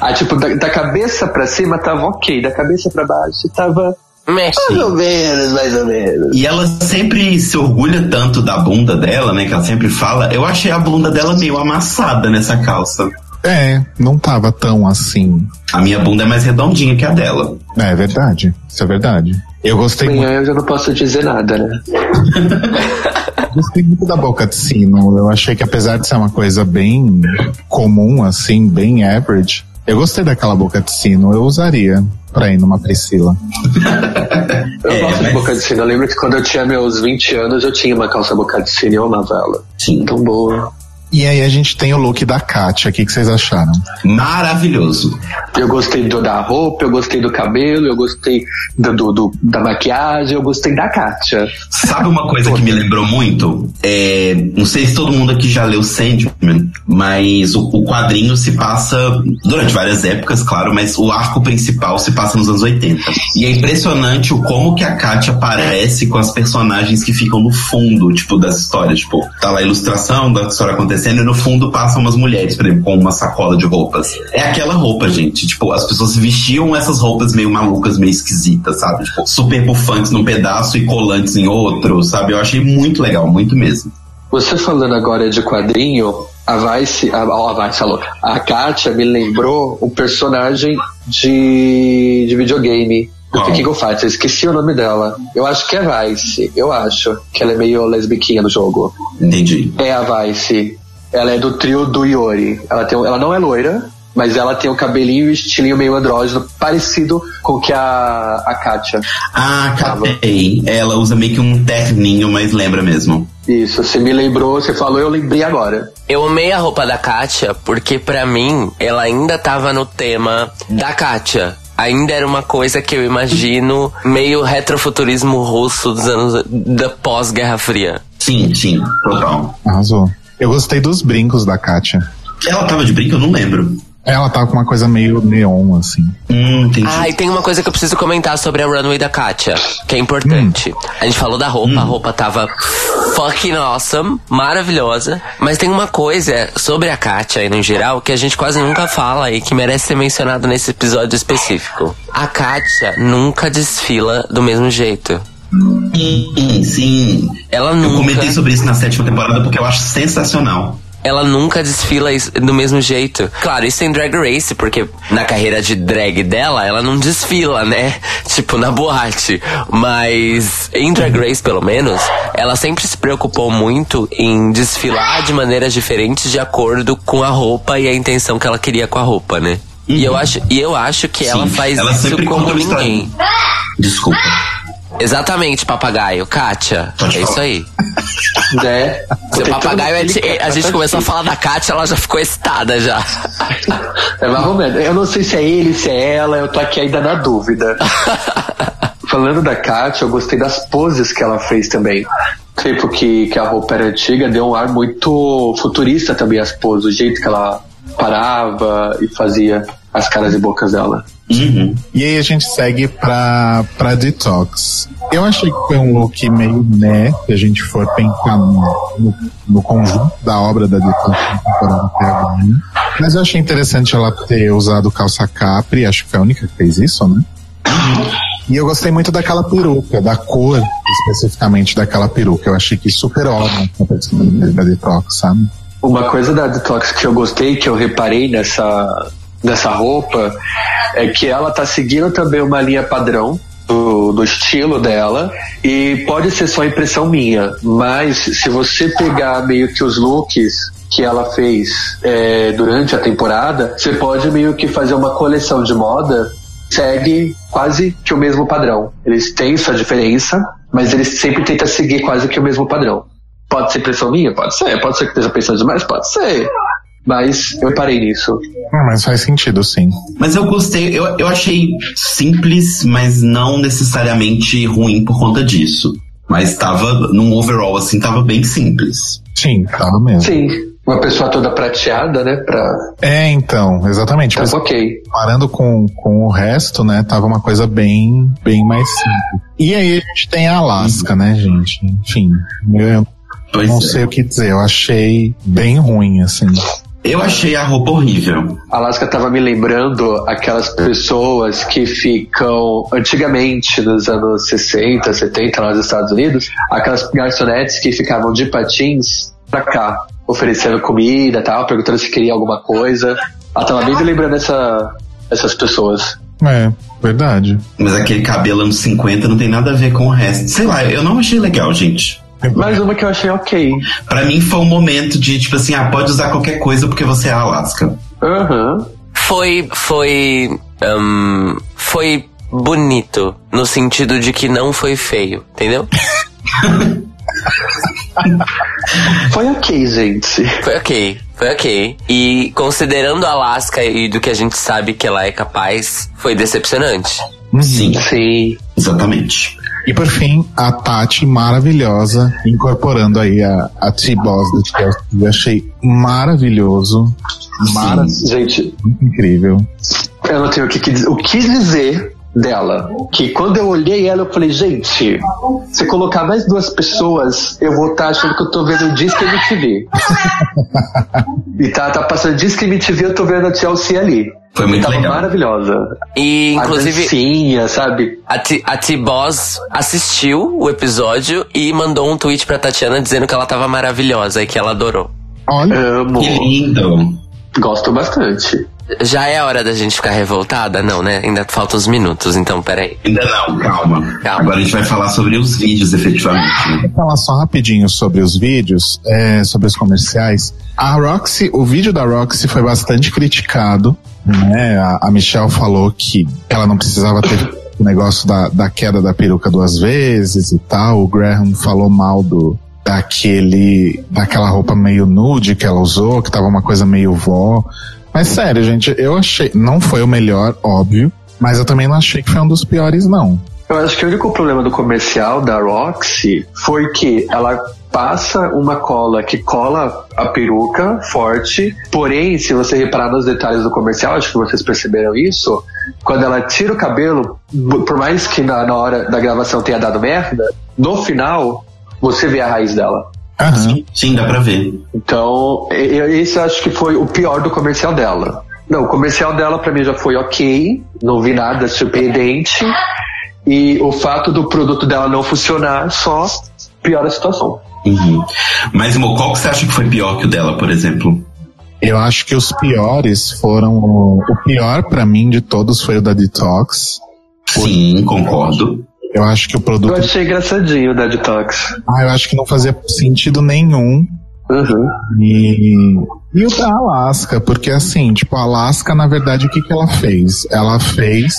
Ah, tipo, da, da cabeça pra cima tava ok, da cabeça pra baixo tava Mexe. mais ou menos, mais ou menos. E ela sempre se orgulha tanto da bunda dela, né? Que ela sempre fala. Eu achei a bunda dela meio amassada nessa calça. É, não tava tão assim. A minha bunda é mais redondinha que a dela. É verdade. Isso é verdade. Eu gostei muito, Amanhã eu já não posso dizer nada, né? <laughs> gostei muito da boca de sino. Eu achei que apesar de ser uma coisa bem comum, assim, bem average, eu gostei daquela boca de sino. Eu usaria pra ir numa Priscila. <laughs> Eu É, gosto de mas- boca de sino. Eu lembro que quando eu tinha meus 20 anos, eu tinha uma calça boca de sino e eu amava ela. Sim. Tão boa. E aí a gente tem o look da Katia. O que, que vocês acharam? Maravilhoso. Eu gostei do, da roupa, eu gostei do cabelo, eu gostei do, do- do- da maquiagem, eu gostei da Kátia. Sabe uma coisa que me lembrou muito? É, não sei se todo mundo aqui já leu Sandman, mas o, o quadrinho se passa durante várias épocas, claro, mas o arco principal se passa nos anos 80. E é impressionante o como que a Katia aparece com as personagens que ficam no fundo, tipo, das histórias. Tipo, tá lá a ilustração da história acontecendo e no fundo passam umas mulheres, por exemplo, com uma sacola de roupas. É aquela roupa, gente. Tipo, as pessoas vestiam essas roupas meio malucas, meio esquisitas, sabe? Tipo, super bufantes num pedaço e colantes em outro, sabe? Eu achei muito legal, muito mesmo. Você falando agora de quadrinho, a Vice, a, ó, a Vice falou, a Kátia me lembrou um personagem de, de videogame. Do King of Fighters, eu esqueci o nome dela. Eu acho que é Vice, eu acho que ela é meio lesbiquinha no jogo. Entendi. É a Vice. Ela é do trio do Iori. Ela, tem, ela não é loira, Mas ela tem o cabelinho e o estilinho meio andrógeno, parecido com o que a, a Kátia. Ah, capei. Ela usa meio que um terninho, mas lembra mesmo. Isso, você me lembrou, você falou, eu lembrei agora. Eu amei a roupa da Kátia porque, pra mim, ela ainda tava no tema da Kátia. Ainda era uma coisa que eu imagino meio retrofuturismo russo dos anos da pós-Guerra Fria. Sim, sim, total. Arrasou. Eu gostei dos brincos da Kátia. Ela tava de brinco? Eu não lembro. Ela tava com uma coisa meio neon, assim. Hum, entendi. Ah, e tem uma coisa que eu preciso comentar sobre a runway da Katia, que é importante. A gente falou da roupa, a roupa tava fucking awesome, maravilhosa. Mas tem uma coisa sobre a Katia aí no geral que a gente quase nunca fala e que merece ser mencionado nesse episódio específico. A Katia nunca desfila do mesmo jeito. Sim, sim. Ela Eu nunca. comentei sobre isso na sétima temporada porque eu acho sensacional. ela nunca desfila do mesmo jeito. Claro, isso em Drag Race, porque na carreira de drag dela, ela não desfila, né? <laughs> Tipo, na boate. Mas em Drag Race, pelo menos, ela sempre se preocupou muito em desfilar de maneiras diferentes de acordo com a roupa e a intenção que ela queria com a roupa, né? E eu acho, e eu acho que ela Sim, faz ela isso como uma história. ninguém. Desculpa. Exatamente, papagaio. Kátia, é isso aí. <laughs> Né? Seu Tem papagaio, a gente, aquele a gente começou a falar da Kátia, ela já ficou excitada já. <laughs> É mais ou menos. Eu não sei se é ele, se é ela, eu tô aqui ainda na dúvida. <laughs> Falando da Kátia, eu gostei das poses que ela fez também. Tipo que, que a roupa era antiga, deu um ar muito futurista também as poses, o jeito que ela parava e fazia as caras e bocas dela. Uhum. E aí a gente segue pra, pra Detox. Eu achei que foi um look meio né, se a gente for pensar no, no, no conjunto da obra da Detox temporada até agora. Mas eu achei interessante ela ter usado calça capri, acho que foi a única que fez isso, né? E eu gostei muito daquela peruca, da cor especificamente daquela peruca. Eu achei que superou a personalidade da Detox, sabe? Uma coisa da Detox que eu gostei, que eu reparei nessa, nessa roupa, é que ela tá seguindo também uma linha padrão do, do estilo dela. E pode ser só impressão minha, mas se você pegar meio que os looks que ela fez é, durante a temporada, você pode meio que fazer uma coleção de moda segue quase que o mesmo padrão. Eles têm sua diferença, mas eles sempre tentam seguir quase que o mesmo padrão. Pode ser impressão minha? Pode ser. Pode ser que esteja pensando demais? Pode ser. Mas eu parei nisso. Ah, mas faz sentido, sim. Mas eu gostei, eu, eu achei simples, mas não necessariamente ruim por conta disso. Mas tava, num overall assim, tava bem simples. Sim, tava mesmo. Sim, uma pessoa toda prateada, né? Pra. É, então, exatamente. Tá Mas ok. comparando com, com o resto, né, tava uma coisa bem, bem mais simples. E aí a gente tem a Alaska, né, gente? Enfim, eu Pois não é. sei o que dizer, eu achei bem ruim, assim. Eu achei a roupa horrível. Alaska tava me lembrando aquelas pessoas que ficam antigamente nos anos 60, 70 lá nos Estados Unidos, aquelas garçonetes que ficavam de patins pra cá, oferecendo comida e tal, perguntando se queria alguma coisa. Ela tava bem me lembrando essa, essas pessoas. É, verdade. Mas aquele cabelo anos 50 não tem nada a ver com o resto. Sei lá, eu não achei legal, gente. Mais uma que eu achei ok. Pra mim foi um momento de, tipo assim, ah, pode usar qualquer coisa porque você é a Alaska. Aham. Foi. Foi. hum, foi bonito. No sentido de que não foi feio, entendeu? <laughs> Foi ok, gente. Foi ok, foi ok. E considerando a Alaska e do que a gente sabe que ela é capaz, foi decepcionante. Sim, Sim. exatamente. E por fim, a Tati maravilhosa, incorporando aí a, a T-Boss do Chelsea. Eu achei maravilhoso. Maravilhoso, Gente, incrível. eu não tenho o que, o que dizer dela. Que quando eu olhei ela, eu falei, gente, se colocar mais duas pessoas, eu vou estar achando que eu tô vendo o Disque MTV. <laughs> e tá, tá passando Disque MTV, eu tô vendo a Chelsea ali. Foi muito Tava legal. maravilhosa. E A inclusive. dancinha, sabe? A T- A T-Boss assistiu o episódio e mandou um tweet pra Tatiana dizendo que ela tava maravilhosa e que ela adorou. Olha, Amo. Que lindo. Gosto bastante. Já é a hora da gente ficar revoltada? Não, né? Ainda faltam uns minutos, então peraí. Ainda não, calma. Calma. Agora a gente vai falar sobre os vídeos, efetivamente. né? Vou falar só rapidinho sobre os vídeos, é, sobre os comerciais. A Roxy, o vídeo da Roxy foi bastante criticado, né? A, a Michelle falou que ela não precisava ter o negócio da, da queda da peruca duas vezes e tal. O Graham falou mal do daquele daquela roupa meio nude que ela usou, que tava uma coisa meio vó. Mas sério, gente, eu achei, não foi o melhor, óbvio, mas eu também não achei que foi um dos piores não. Eu acho que o único problema do comercial da Roxy foi que ela passa uma cola que cola a peruca forte, porém, se você reparar nos detalhes do comercial, acho que vocês perceberam isso, quando ela tira o cabelo, por mais que na, na hora da gravação tenha dado merda, no final você vê a raiz dela. Aham. Sim, dá pra ver. Então, esse eu acho que foi o pior do comercial dela. Não, o comercial dela pra mim já foi ok, não vi nada surpreendente. E o fato do produto dela não funcionar só piora a situação. Uhum. Mas, Mo, qual que você acha que foi pior que o dela, por exemplo? Eu acho que os piores foram. O o pior pra mim de todos foi o da Detox. Sim, concordo. Eu acho que o Eu produto. achei engraçadinho da Detox. Ah, eu acho que não fazia sentido nenhum. Uhum. E, e o da Alaska, porque assim, tipo, a Alaska, na verdade, o que, que ela fez? Ela fez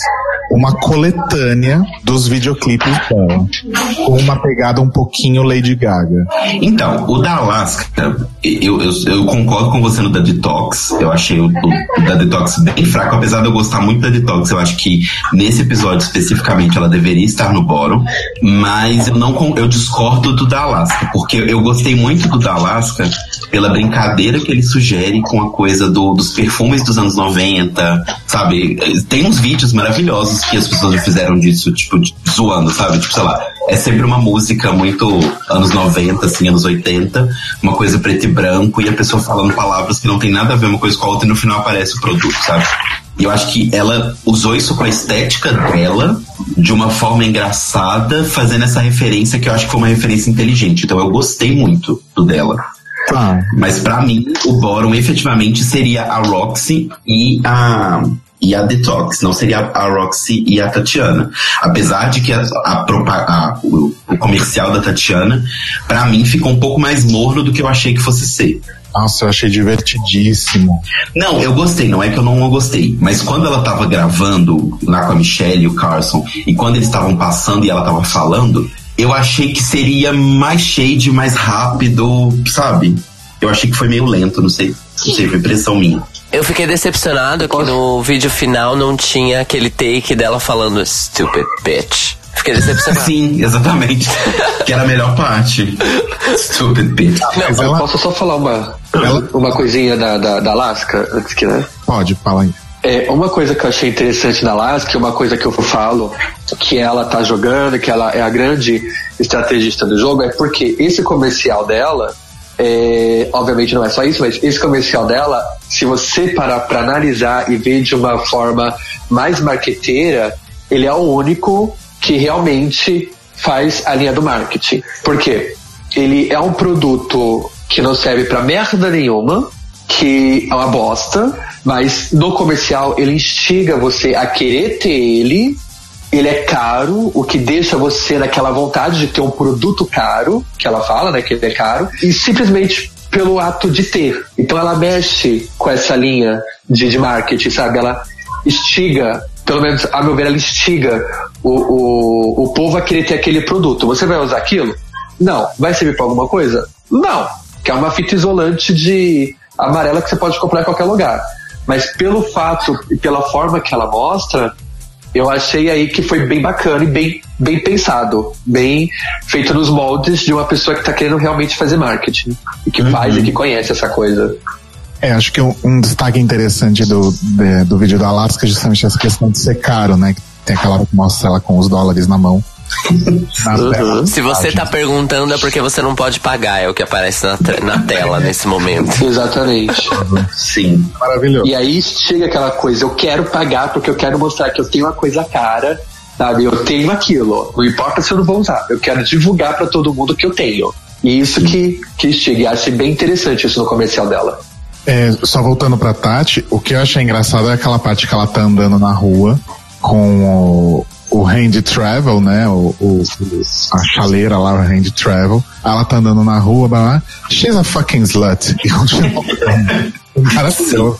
uma coletânea dos videoclipes dela. Com uma pegada um pouquinho Lady Gaga. Então, o da Alaska, eu, eu, eu concordo com você no da Detox. Eu achei o, o- o da Detox bem fraco, apesar de eu gostar muito da Detox. Eu acho que nesse episódio especificamente ela deveria estar no bórum. Mas eu não eu discordo do da Alaska, porque eu gostei muito do da Alaska pela brincadeira que ele sugere com a coisa do- dos perfumes dos anos 90, sabe? Tem uns vídeos maravilhosos que as pessoas já fizeram disso, tipo, zoando, sabe? Tipo, sei lá, é sempre uma música muito anos 90, assim, anos 80, uma coisa preto e branco, e a pessoa falando palavras que não tem nada a ver uma coisa com a outra e no final aparece o produto, sabe? E eu acho que ela usou isso com a estética dela de uma forma engraçada, fazendo essa referência que eu acho que foi uma referência inteligente. Então eu gostei muito do dela. Mas pra mim, o Bottom efetivamente seria a Roxy e a e a Detox, não seria a Roxy e a Tatiana. Apesar de que a, a a- o, o comercial da Tatiana, pra mim, ficou um pouco mais morno do que eu achei que fosse ser. nossa, eu achei divertidíssimo. Não, eu gostei, não é que eu não gostei. Mas quando ela tava gravando lá com a Michelle e o Carson, e quando eles estavam passando e ela tava falando, eu achei que seria mais shade, mais rápido, sabe? Eu achei que foi meio lento, não sei. Não sei, foi impressão minha. Eu fiquei decepcionado que no vídeo final não tinha aquele take dela falando stupid bitch. Fiquei decepcionado. Sim, exatamente. <laughs> que era a melhor parte. Stupid bitch. Mas Eu ela Posso só falar uma, Ela- uma coisinha da, da, da Alaska, antes que, né? pode, fala aí. É, uma coisa que eu achei interessante na Alaska, uma coisa que eu falo, que ela tá jogando, que ela é a grande estrategista do jogo, é porque esse comercial dela, é, obviamente não é só isso, mas esse comercial dela, se você parar pra analisar e ver de uma forma mais marqueteira, ele é o único que realmente faz a linha do marketing. Por quê? Ele é um produto que não serve pra merda nenhuma, que é uma bosta, mas no comercial ele instiga você a querer ter ele. Ele é caro, o que deixa você naquela vontade de ter um produto caro, que ela fala, né, que ele é caro, e simplesmente pelo ato de ter. Então ela mexe com essa linha de, de marketing, sabe? Ela instiga, pelo menos a meu ver, ela instiga o, o, o povo a querer ter aquele produto. Você vai usar aquilo? Não. Vai servir para alguma coisa? Não. Que é uma fita isolante de amarela que você pode comprar em qualquer lugar. Mas pelo fato e pela forma que ela mostra, eu achei aí que foi bem bacana e bem, bem pensado, bem feito nos moldes de uma pessoa que está querendo realmente fazer marketing e que faz e que conhece essa coisa. É, acho que um, um destaque interessante do, de- do vídeo da Alaska é justamente essa questão de ser caro, né? Tem aquela que mostra ela com os dólares na mão. Na tela. Se você tá perguntando é porque você não pode pagar, é o que aparece na, na tela nesse momento. <laughs> Exatamente. Sim. Maravilhoso. E aí chega aquela coisa, eu quero pagar porque eu quero mostrar que eu tenho uma coisa cara, sabe? Eu tenho aquilo. Não importa se eu não vou usar. Eu quero divulgar pra todo mundo que eu tenho. E isso que, que chega. E achei bem interessante isso no comercial dela. É, só voltando pra Tati, o que eu achei engraçado é aquela parte que ela tá andando na rua com o, o hand travel, né? O, o, a chaleira lá, o hand travel. Ela tá andando na rua, blá. She's a fucking slut. E continua Maravilhoso.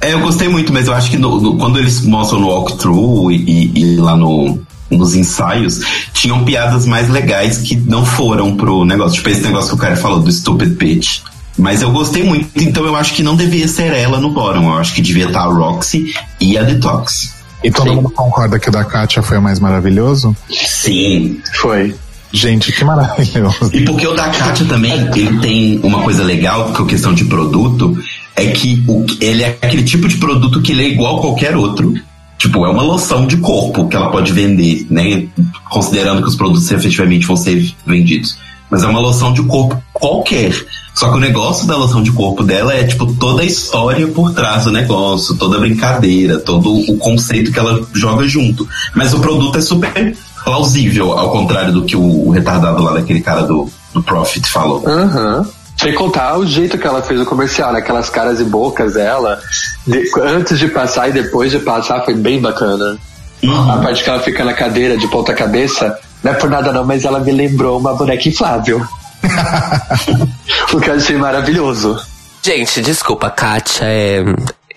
É, eu gostei muito, mas eu acho que no, no, quando eles mostram no walkthrough e, e, e lá no, nos ensaios, tinham piadas mais legais que não foram pro negócio. Tipo esse negócio que o cara falou do Stupid Bitch. Mas eu gostei muito, então eu acho que não devia ser ela no bottom. Eu acho que devia estar a Roxy e a Detox. E todo Sim. mundo concorda que o da Katia foi o mais maravilhoso? Sim, foi. Gente, que maravilhoso. E porque o da Katia também, ele tem uma coisa legal, que é questão de produto, é que o, ele é aquele tipo de produto que ele é igual a qualquer outro. Tipo, é uma loção de corpo que ela pode vender, né? Considerando que os produtos efetivamente vão ser vendidos. Mas é uma loção de corpo qualquer. Só que o negócio da loção de corpo dela é, tipo, toda a história por trás do negócio, toda a brincadeira, todo o conceito que ela joga junto. Mas o produto é super plausível, ao contrário do que o, retardado lá daquele cara do, do Profit falou. Aham. Uhum. Sem contar o jeito que ela fez o comercial, né? aquelas caras e bocas dela, de, antes de passar e depois de passar, foi bem bacana. Uhum. A parte que ela fica na cadeira de ponta cabeça, não é por nada não, mas ela me lembrou uma boneca inflável. <laughs> o que eu achei maravilhoso. Gente, desculpa, Kátia, é...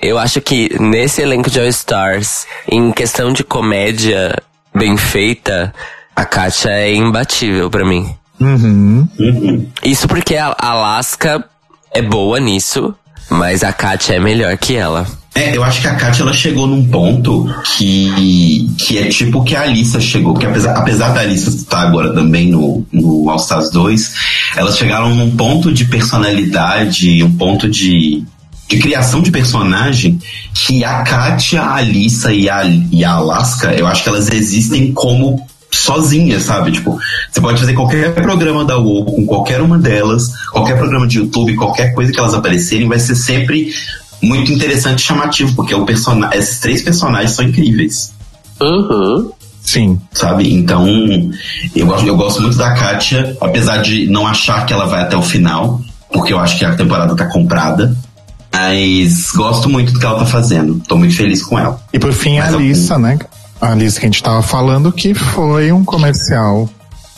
eu acho que nesse elenco de All Stars, em questão de comédia bem feita, a Kátia é imbatível para mim. Uhum. Uhum. Isso porque a Alaska é boa nisso, mas a Katia é melhor que ela. É, eu acho que a Katia ela chegou num ponto que, que é tipo que a Alissa chegou, que apesar, apesar da Alissa estar agora também no, no All Stars 2, elas chegaram num ponto de personalidade, um ponto de, de criação de personagem que a Katia, a Alissa e a, e a Alaska, eu acho que elas existem como sozinha, sabe? Tipo, você pode fazer qualquer programa da UOL com qualquer uma delas, qualquer programa de YouTube, qualquer coisa que elas aparecerem, vai ser sempre muito interessante e chamativo, porque o person esses três personagens são incríveis. Uhum. Sim. Sabe? Então, eu, eu gosto muito da Katia, apesar de não achar que ela vai até o final, porque eu acho que a temporada tá comprada. Mas gosto muito do que ela tá fazendo. Tô muito feliz com ela. E por fim, Mas a Alissa, né? a Alice que a gente tava falando, que foi um comercial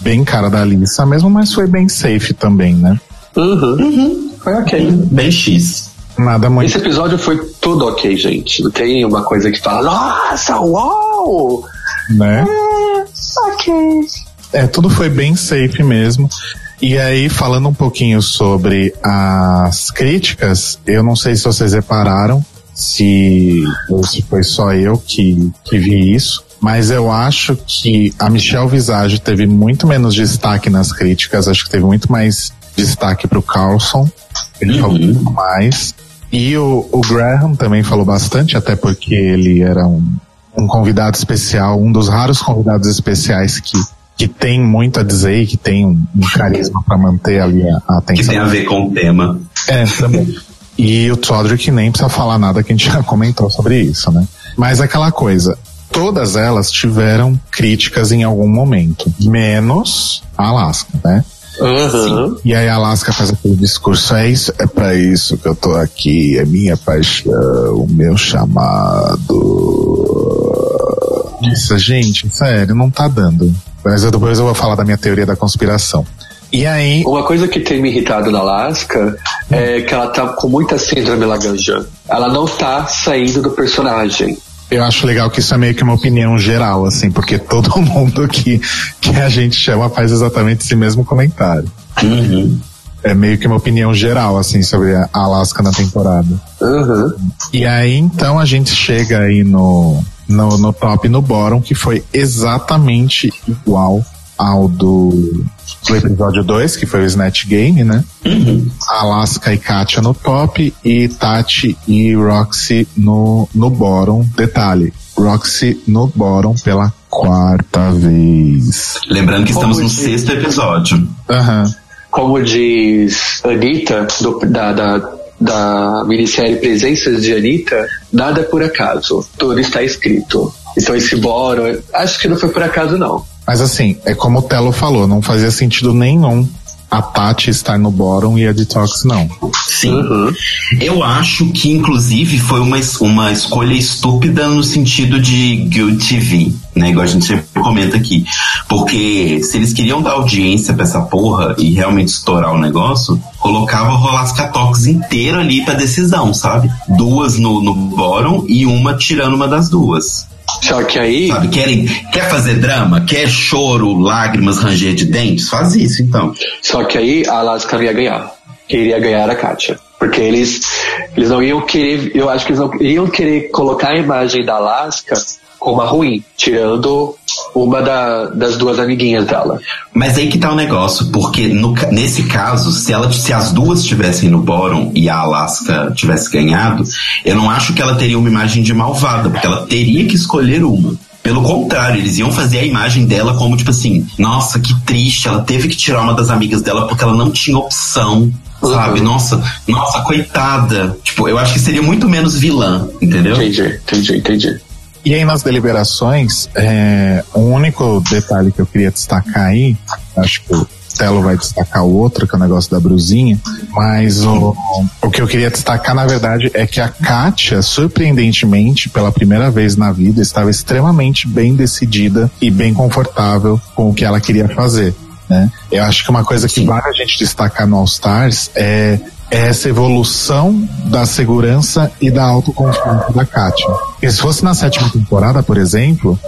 bem cara da Alissa mesmo, mas foi bem safe também, né? Uhum. uhum. Foi ok. Bem X. Nada muito. Esse episódio foi tudo ok, gente. Não tem uma coisa que fala, nossa, uau! Né? É, ok. É, tudo foi bem safe mesmo. E aí, falando um pouquinho sobre as críticas, eu não sei se vocês repararam, se, ou se foi só eu que, que vi isso. Mas eu acho que a Michelle Visage teve muito menos destaque nas críticas, acho que teve muito mais destaque pro Carlson. Ele uhum. falou muito mais. E o, o, Graham também falou bastante, até porque ele era um, um convidado especial, um dos raros convidados especiais que, que tem muito a dizer e que tem um, um carisma para manter ali a, a atenção. Que tem a ver com o tema. É, também. E o Todrick nem precisa falar nada que a gente já comentou sobre isso, né? Mas aquela coisa, todas elas tiveram críticas em algum momento, menos a Alaska, né? Uhum. E aí a Alaska faz aquele discurso, é isso, é para isso que eu tô aqui, é minha paixão, o meu chamado. Isso, gente, sério, não tá dando. Mas eu, depois eu vou falar da minha teoria da conspiração. E aí. Uma coisa que tem me irritado na Alaska é que ela tá com muita síndrome Lagrange. Ela não tá saindo do personagem. Eu acho legal que isso é meio que uma opinião geral, assim, porque <laughs> todo mundo que, que a gente chama faz exatamente esse mesmo comentário. Uhum. É meio que uma opinião geral, assim, sobre a Alaska na temporada. Uhum. E aí, então, a gente chega aí no, no, no top e no bottom, que foi exatamente igual ao do do episódio 2, que foi o Snatch Game, né? Uhum. Alaska e Katia no top e Tati e Roxy no, no bottom. Detalhe, Roxy no bottom pela quarta vez. Lembrando que estamos Como no diz... sexto episódio. Uhum. Como diz Anitta, do, da, da, da minissérie Presenças de Anitta, nada é por acaso, tudo está escrito. Então esse boro, acho que não foi por acaso não. Mas assim, é como o Telo falou, não fazia sentido nenhum a Tati estar no bottom e a Detox não. Sim. Eu acho que, inclusive, foi uma, uma escolha estúpida no sentido de Good TV, né? Igual a gente sempre comenta aqui. Porque se eles queriam dar audiência pra essa porra e realmente estourar o negócio, colocava o Rolasca Tox inteiro ali pra decisão, sabe? Duas no, no bottom e uma tirando uma das duas. Só que aí, Sabe? Querem, quer fazer drama? Quer choro, lágrimas, ranger de dentes? Faz isso, então. só que aí a Alaska não ia ganhar. Quem iria ganhar era a Katia. Porque eles, eles não iam querer, eu acho que eles não iam querer colocar a imagem da Alaska como a ruim, tirando uma da- das duas amiguinhas dela. Mas aí que tá o negócio, porque no nesse caso, se, ela, se as duas estivessem no bottom e a Alaska tivesse ganhado, eu não acho que ela teria uma imagem de malvada, porque ela teria que escolher uma. Pelo contrário, eles iam fazer a imagem dela como tipo assim, nossa, que triste, ela teve que tirar uma das amigas dela porque ela não tinha opção. Sabe? Uhum. Nossa, nossa, coitada. Tipo, eu acho que seria muito menos vilã, entendeu? Entendi, entendi, entendi. E aí nas deliberações, é, o único detalhe que eu queria destacar aí, acho que o Telo vai destacar o outro, que é o negócio da brusinha, mas o, o que eu queria destacar, na verdade, é que a Kátia, surpreendentemente, pela primeira vez na vida, estava extremamente bem decidida e bem confortável com o que ela queria fazer. Né? Eu acho que uma coisa que vale a gente destacar no All Stars é é essa evolução da segurança e da autoconfiança da Kátia. E se fosse na sétima temporada, por exemplo,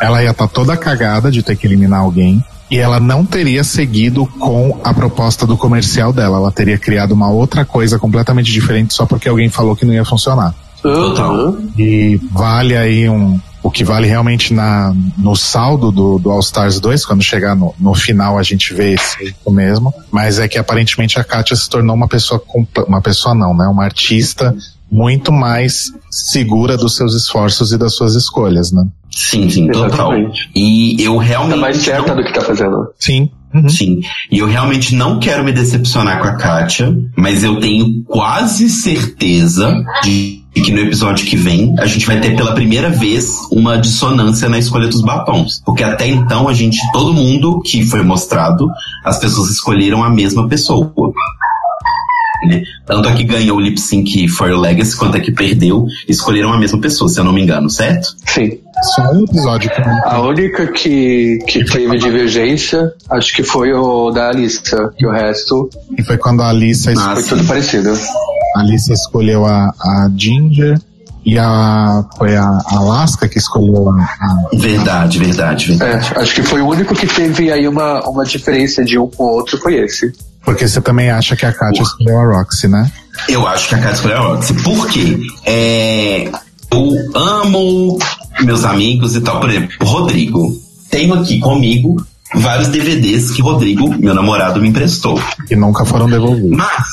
ela ia estar toda cagada de ter que eliminar alguém e ela não teria seguido com a proposta do comercial dela. Ela teria criado uma outra coisa completamente diferente só porque alguém falou que não ia funcionar. Uhum. E vale aí um. O que vale realmente na, no saldo do, do All Stars 2, quando chegar no, no final a gente vê esse mesmo. Mas é que aparentemente a Katia se tornou uma pessoa, uma pessoa não, né? Uma artista muito mais segura dos seus esforços e das suas escolhas, né? Sim, sim, total. Exatamente. E eu realmente. Tá mais certa não- do que tá fazendo. Sim. Uhum. Sim, e eu realmente não quero me decepcionar com a Kátia, mas eu tenho quase certeza de que no episódio que vem a gente vai ter pela primeira vez uma dissonância na escolha dos batons. Porque até então a gente, todo mundo que foi mostrado, as pessoas escolheram a mesma pessoa. Né? Tanto a que ganhou o lip sync for Legacy quanto a que perdeu, escolheram a mesma pessoa, se eu não me engano, certo? Sim. Só um episódio que não A única que, que teve divergência, acho que foi o da Alissa, que o resto e foi quando a Alissa, es- Ah, foi tudo parecido. a Alissa escolheu a, a Ginger e a foi a Alaska que escolheu a, a Verdade, verdade, verdade. É, acho que foi o único que teve aí uma, uma diferença de um com o outro, foi esse. porque você também acha que a Katia escolheu a Roxy, né? Eu acho que a Kátia escolheu a Roxy. Por quê? É, eu amo meus amigos e tal. Por exemplo, o Rodrigo. Tenho aqui comigo vários DVDs que Rodrigo, meu namorado, me emprestou. Que nunca foram devolvidos. Mas,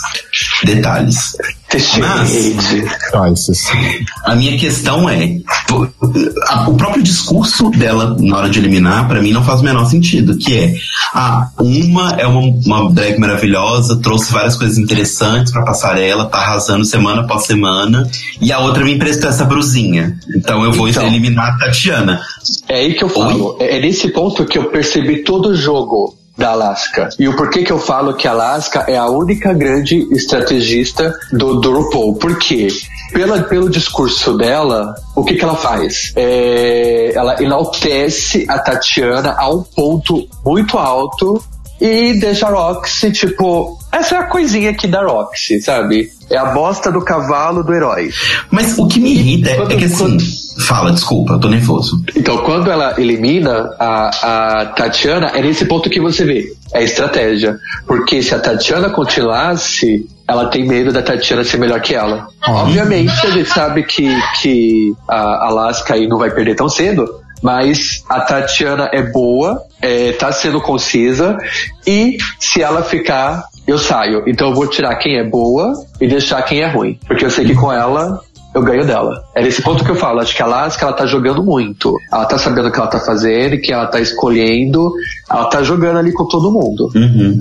detalhes. Shade. Choices. A minha questão é, o próprio discurso dela na hora de eliminar, pra mim não faz o menor sentido, que é, ah, uma é uma, uma drag maravilhosa, trouxe várias coisas interessantes pra passarela, tá arrasando semana após semana, e a outra me emprestou essa brusinha. Então eu vou Então. eliminar a Tatiana. É aí que eu falo. É, é nesse ponto que eu percebi todo o jogo da Alaska. E o porquê que eu falo que a Alaska é a única grande estrategista do, do RuPaul. Por quê? Pela, pelo discurso dela, o que, que ela faz? É, ela enaltece a Tatiana a um ponto muito alto e deixa a Roxy, tipo, essa é a coisinha aqui da Roxy, sabe? É a bosta do cavalo do herói. Mas o que me irrita é, é que assim, quando- fala, desculpa, eu tô nervoso. Então, quando ela elimina a, a Tatiana, é nesse ponto que você vê. É estratégia. Porque se a Tatiana continuasse, ela tem medo da Tatiana ser melhor que ela. Obviamente, a gente sabe que, que a Alaska aí não vai perder tão cedo. Mas a Tatiana é boa, é, tá sendo concisa, e se ela ficar, eu saio. Então eu vou tirar quem é boa e deixar quem é ruim. Porque eu sei que com ela eu ganho dela. É nesse ponto que eu falo, acho que a Alaska ela tá jogando muito. Ela tá sabendo o que ela tá fazendo, que ela tá escolhendo, ela tá jogando ali com todo mundo. Uhum.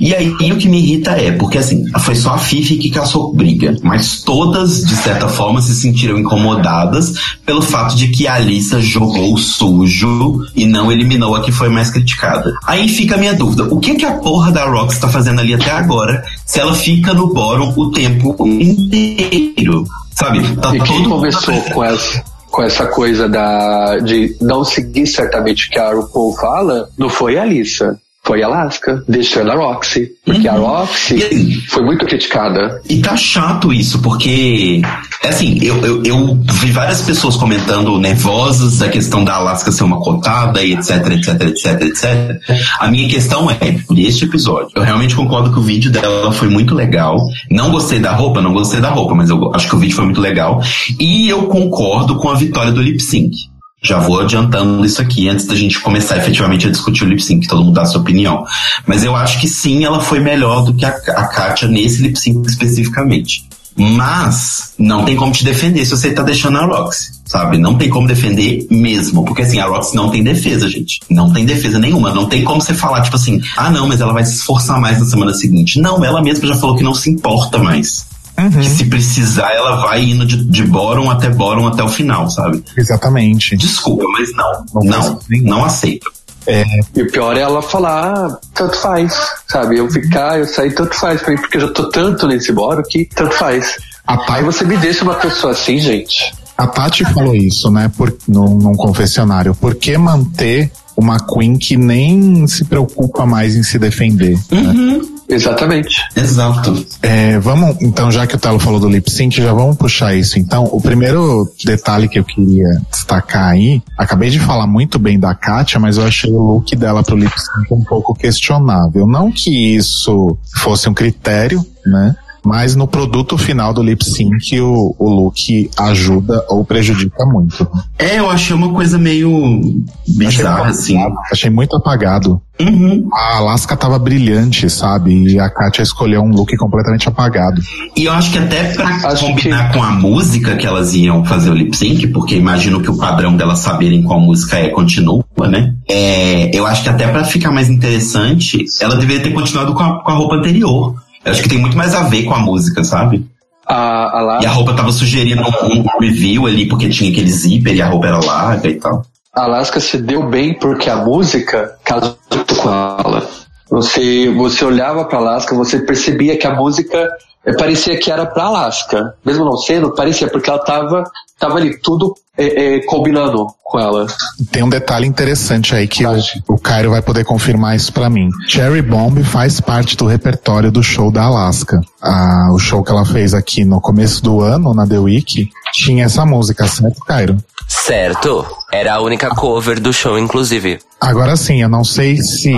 E aí e o que me irrita é, porque assim, foi só a Fifi que caçou briga, mas todas, de certa forma, se sentiram incomodadas pelo fato de que a Alissa jogou sujo e não eliminou a que foi mais criticada. Aí fica a minha dúvida, o que que a porra da Rox tá fazendo ali até agora, se ela fica no bórum o tempo inteiro? Sabe? Tá e quem começou <laughs> com essa, com essa coisa da, de não seguir certamente o que a RuPaul fala, não foi a Alissa. Foi Alaska, deixando a Roxy. Porque uhum. a Roxy assim, foi muito criticada. E tá chato isso, porque, é assim, eu, eu, eu, vi várias pessoas comentando nervosas da questão da Alaska ser uma cotada e etc, etc, etc, etc. A minha questão é, por este episódio, eu realmente concordo que o vídeo dela foi muito legal. Não gostei da roupa, não gostei da roupa, mas eu acho que o vídeo foi muito legal. E eu concordo com a vitória do lip sync. Já vou adiantando isso aqui antes da gente começar efetivamente a discutir o lip sync, todo mundo dá sua opinião. Mas eu acho que sim, ela foi melhor do que a, a Katia nesse lip sync especificamente. Mas não tem como te defender se você tá deixando a Roxy, sabe? Não tem como defender mesmo. Porque assim, a Roxy não tem defesa, gente. Não tem defesa nenhuma. Não tem como você falar, tipo assim, ah não, mas ela vai se esforçar mais na semana seguinte. Não, ela mesma já falou que não se importa mais. Uhum. Que se precisar, ela vai indo de, de bórum até bórum até o final, sabe? Exatamente. Desculpa, mas não. Não, não, não aceito. É. E o pior é ela falar, ah, tanto faz, sabe? Eu ficar, eu sair, tanto faz pra mim, porque eu já tô tanto nesse bórum que tanto faz. Aí você me deixa uma pessoa assim, gente. A Tati falou isso, né, por, num, num confessionário. Por que manter uma Queen que nem se preocupa mais em se defender? Né? Uhum. Né? Exatamente. Exato. É, vamos, então, já que o Telo falou do lip sync, já vamos puxar isso. Então, o primeiro detalhe que eu queria destacar aí, acabei de falar muito bem da Katia, mas eu achei o look dela pro lip sync um pouco questionável. Não que isso fosse um critério, né? Mas no produto final do lip sync, o, o look ajuda ou prejudica muito. É, eu achei uma coisa meio bizarra, achei assim. Achei muito apagado. Uhum. A Alaska tava brilhante, sabe? E a Katia escolheu um look completamente apagado. E eu acho que até pra acho combinar que... com a música que elas iam fazer o lip sync, porque imagino que o padrão delas saberem qual música é continua, né? É, eu acho que até para ficar mais interessante, ela deveria ter continuado com a, com a roupa anterior. Eu acho que tem muito mais a ver com a música, sabe? A, a. E a roupa tava sugerindo um, um review ali, porque tinha aquele zíper e a roupa era larga e tal. A Alaska se deu bem porque a música casou com ela. Você, você olhava para Alaska, você percebia que a música parecia que era para Alaska. Mesmo não sendo, parecia, porque ela tava, tava ali tudo é, é, combinando com ela. Tem um detalhe interessante aí que o, o Cairo vai poder confirmar isso para mim. Cherry Bomb faz parte do repertório do show da Alaska. Ah, o show que ela fez aqui no começo do ano, na The Week, tinha essa música, certo, Cairo? Certo. Era a única cover do show, inclusive. Agora sim, eu não sei se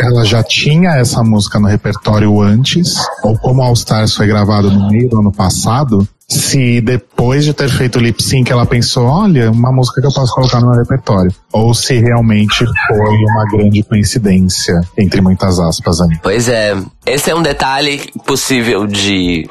ela já tinha essa música no repertório antes, ou como All Stars foi gravado no meio do ano passado, se depois de ter feito o lip sync ela pensou, olha, uma música que eu posso colocar no meu repertório. Ou se realmente foi uma grande coincidência, entre muitas aspas aí. Pois é, esse é um detalhe possível de,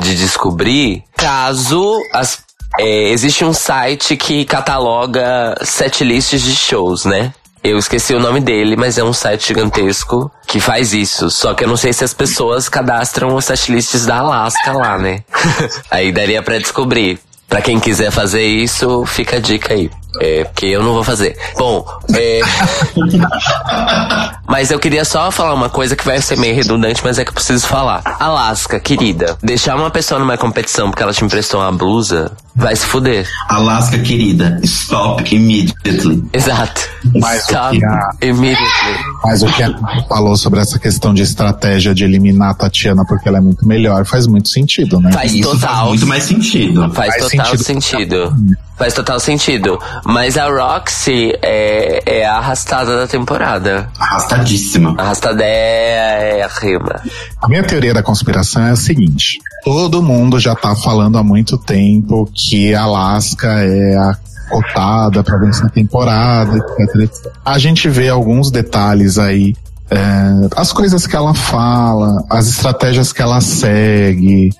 de descobrir caso as é, existe um site que cataloga setlists de shows, né? Eu esqueci o nome dele, mas é um site gigantesco que faz isso. Só que eu não sei se as pessoas cadastram os setlists da Alaska lá, né? <laughs> aí daria para descobrir. Para quem quiser fazer isso, fica a dica aí. É, porque eu não vou fazer. Bom, é... <laughs> mas eu queria só falar uma coisa que vai ser meio redundante, mas é que eu preciso falar. Alaska, querida, deixar uma pessoa numa competição porque ela te emprestou uma blusa, vai se fuder. Alaska, querida, stop immediately. Exato. Mas stop o que a... immediately. Mas o que a falou sobre essa questão de estratégia de eliminar a Tatiana porque ela é muito melhor faz muito sentido, né? Faz Isso total. Faz muito mais sentido. Faz, faz total sentido. sentido. Faz total sentido. Mas a Roxy é, é a arrastada da temporada. Arrastadíssima. Arrastada é, é a rima. A minha teoria da conspiração é a seguinte. Todo mundo já tá falando há muito tempo que Alaska é a cotada para vencer a temporada, etc. A gente vê alguns detalhes aí é, as coisas que ela fala, as estratégias que ela segue,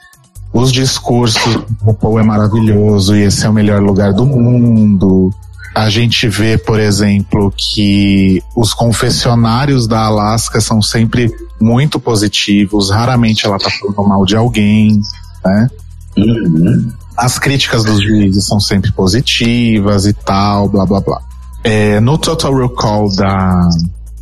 os discursos o Paul é maravilhoso e esse é o melhor lugar do mundo. A gente vê, por exemplo, que os confessionários da Alaska são sempre muito positivos, raramente ela tá falando mal de alguém, né? Uhum. As críticas dos juízes são sempre positivas e tal, blá blá blá. É, no Total Recall da,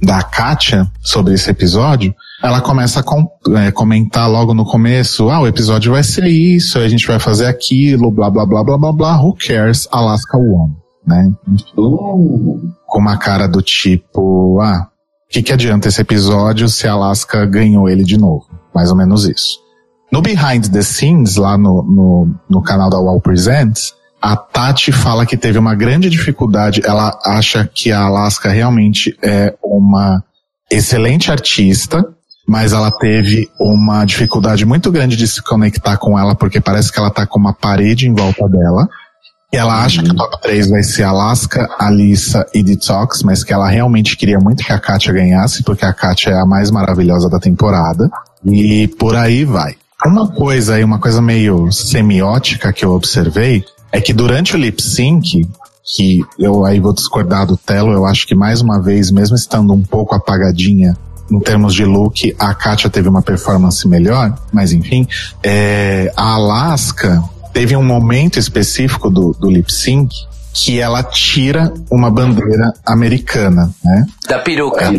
da Katia sobre esse episódio, ela começa a com, é, comentar logo no começo, ah, o episódio vai ser isso, a gente vai fazer aquilo, blá blá blá blá blá blá, who cares, Alaska won, né? Com uma cara do tipo, ah, o que, que adianta esse episódio se a Alaska ganhou ele de novo? Mais ou menos isso. No Behind the Scenes, lá no, no, no canal da Wall Presents, a Tati fala que teve uma grande dificuldade. Ela acha que a Alaska realmente é uma excelente artista, mas ela teve uma dificuldade muito grande de se conectar com ela, porque parece que ela tá com uma parede em volta dela. Ela acha que o top 3 vai ser Alaska, Alissa e Detox, mas que ela realmente queria muito que a Katia ganhasse, porque a Katia é a mais maravilhosa da temporada. E por aí vai. Uma coisa aí, uma coisa meio semiótica que eu observei, é que durante o lip sync, que eu aí vou discordar do Telo, eu acho que mais uma vez, mesmo estando um pouco apagadinha em termos de look, a Katia teve uma performance melhor, mas enfim, é, a Alaska teve um momento específico do, do lip sync que ela tira uma bandeira americana, né? Da peruca.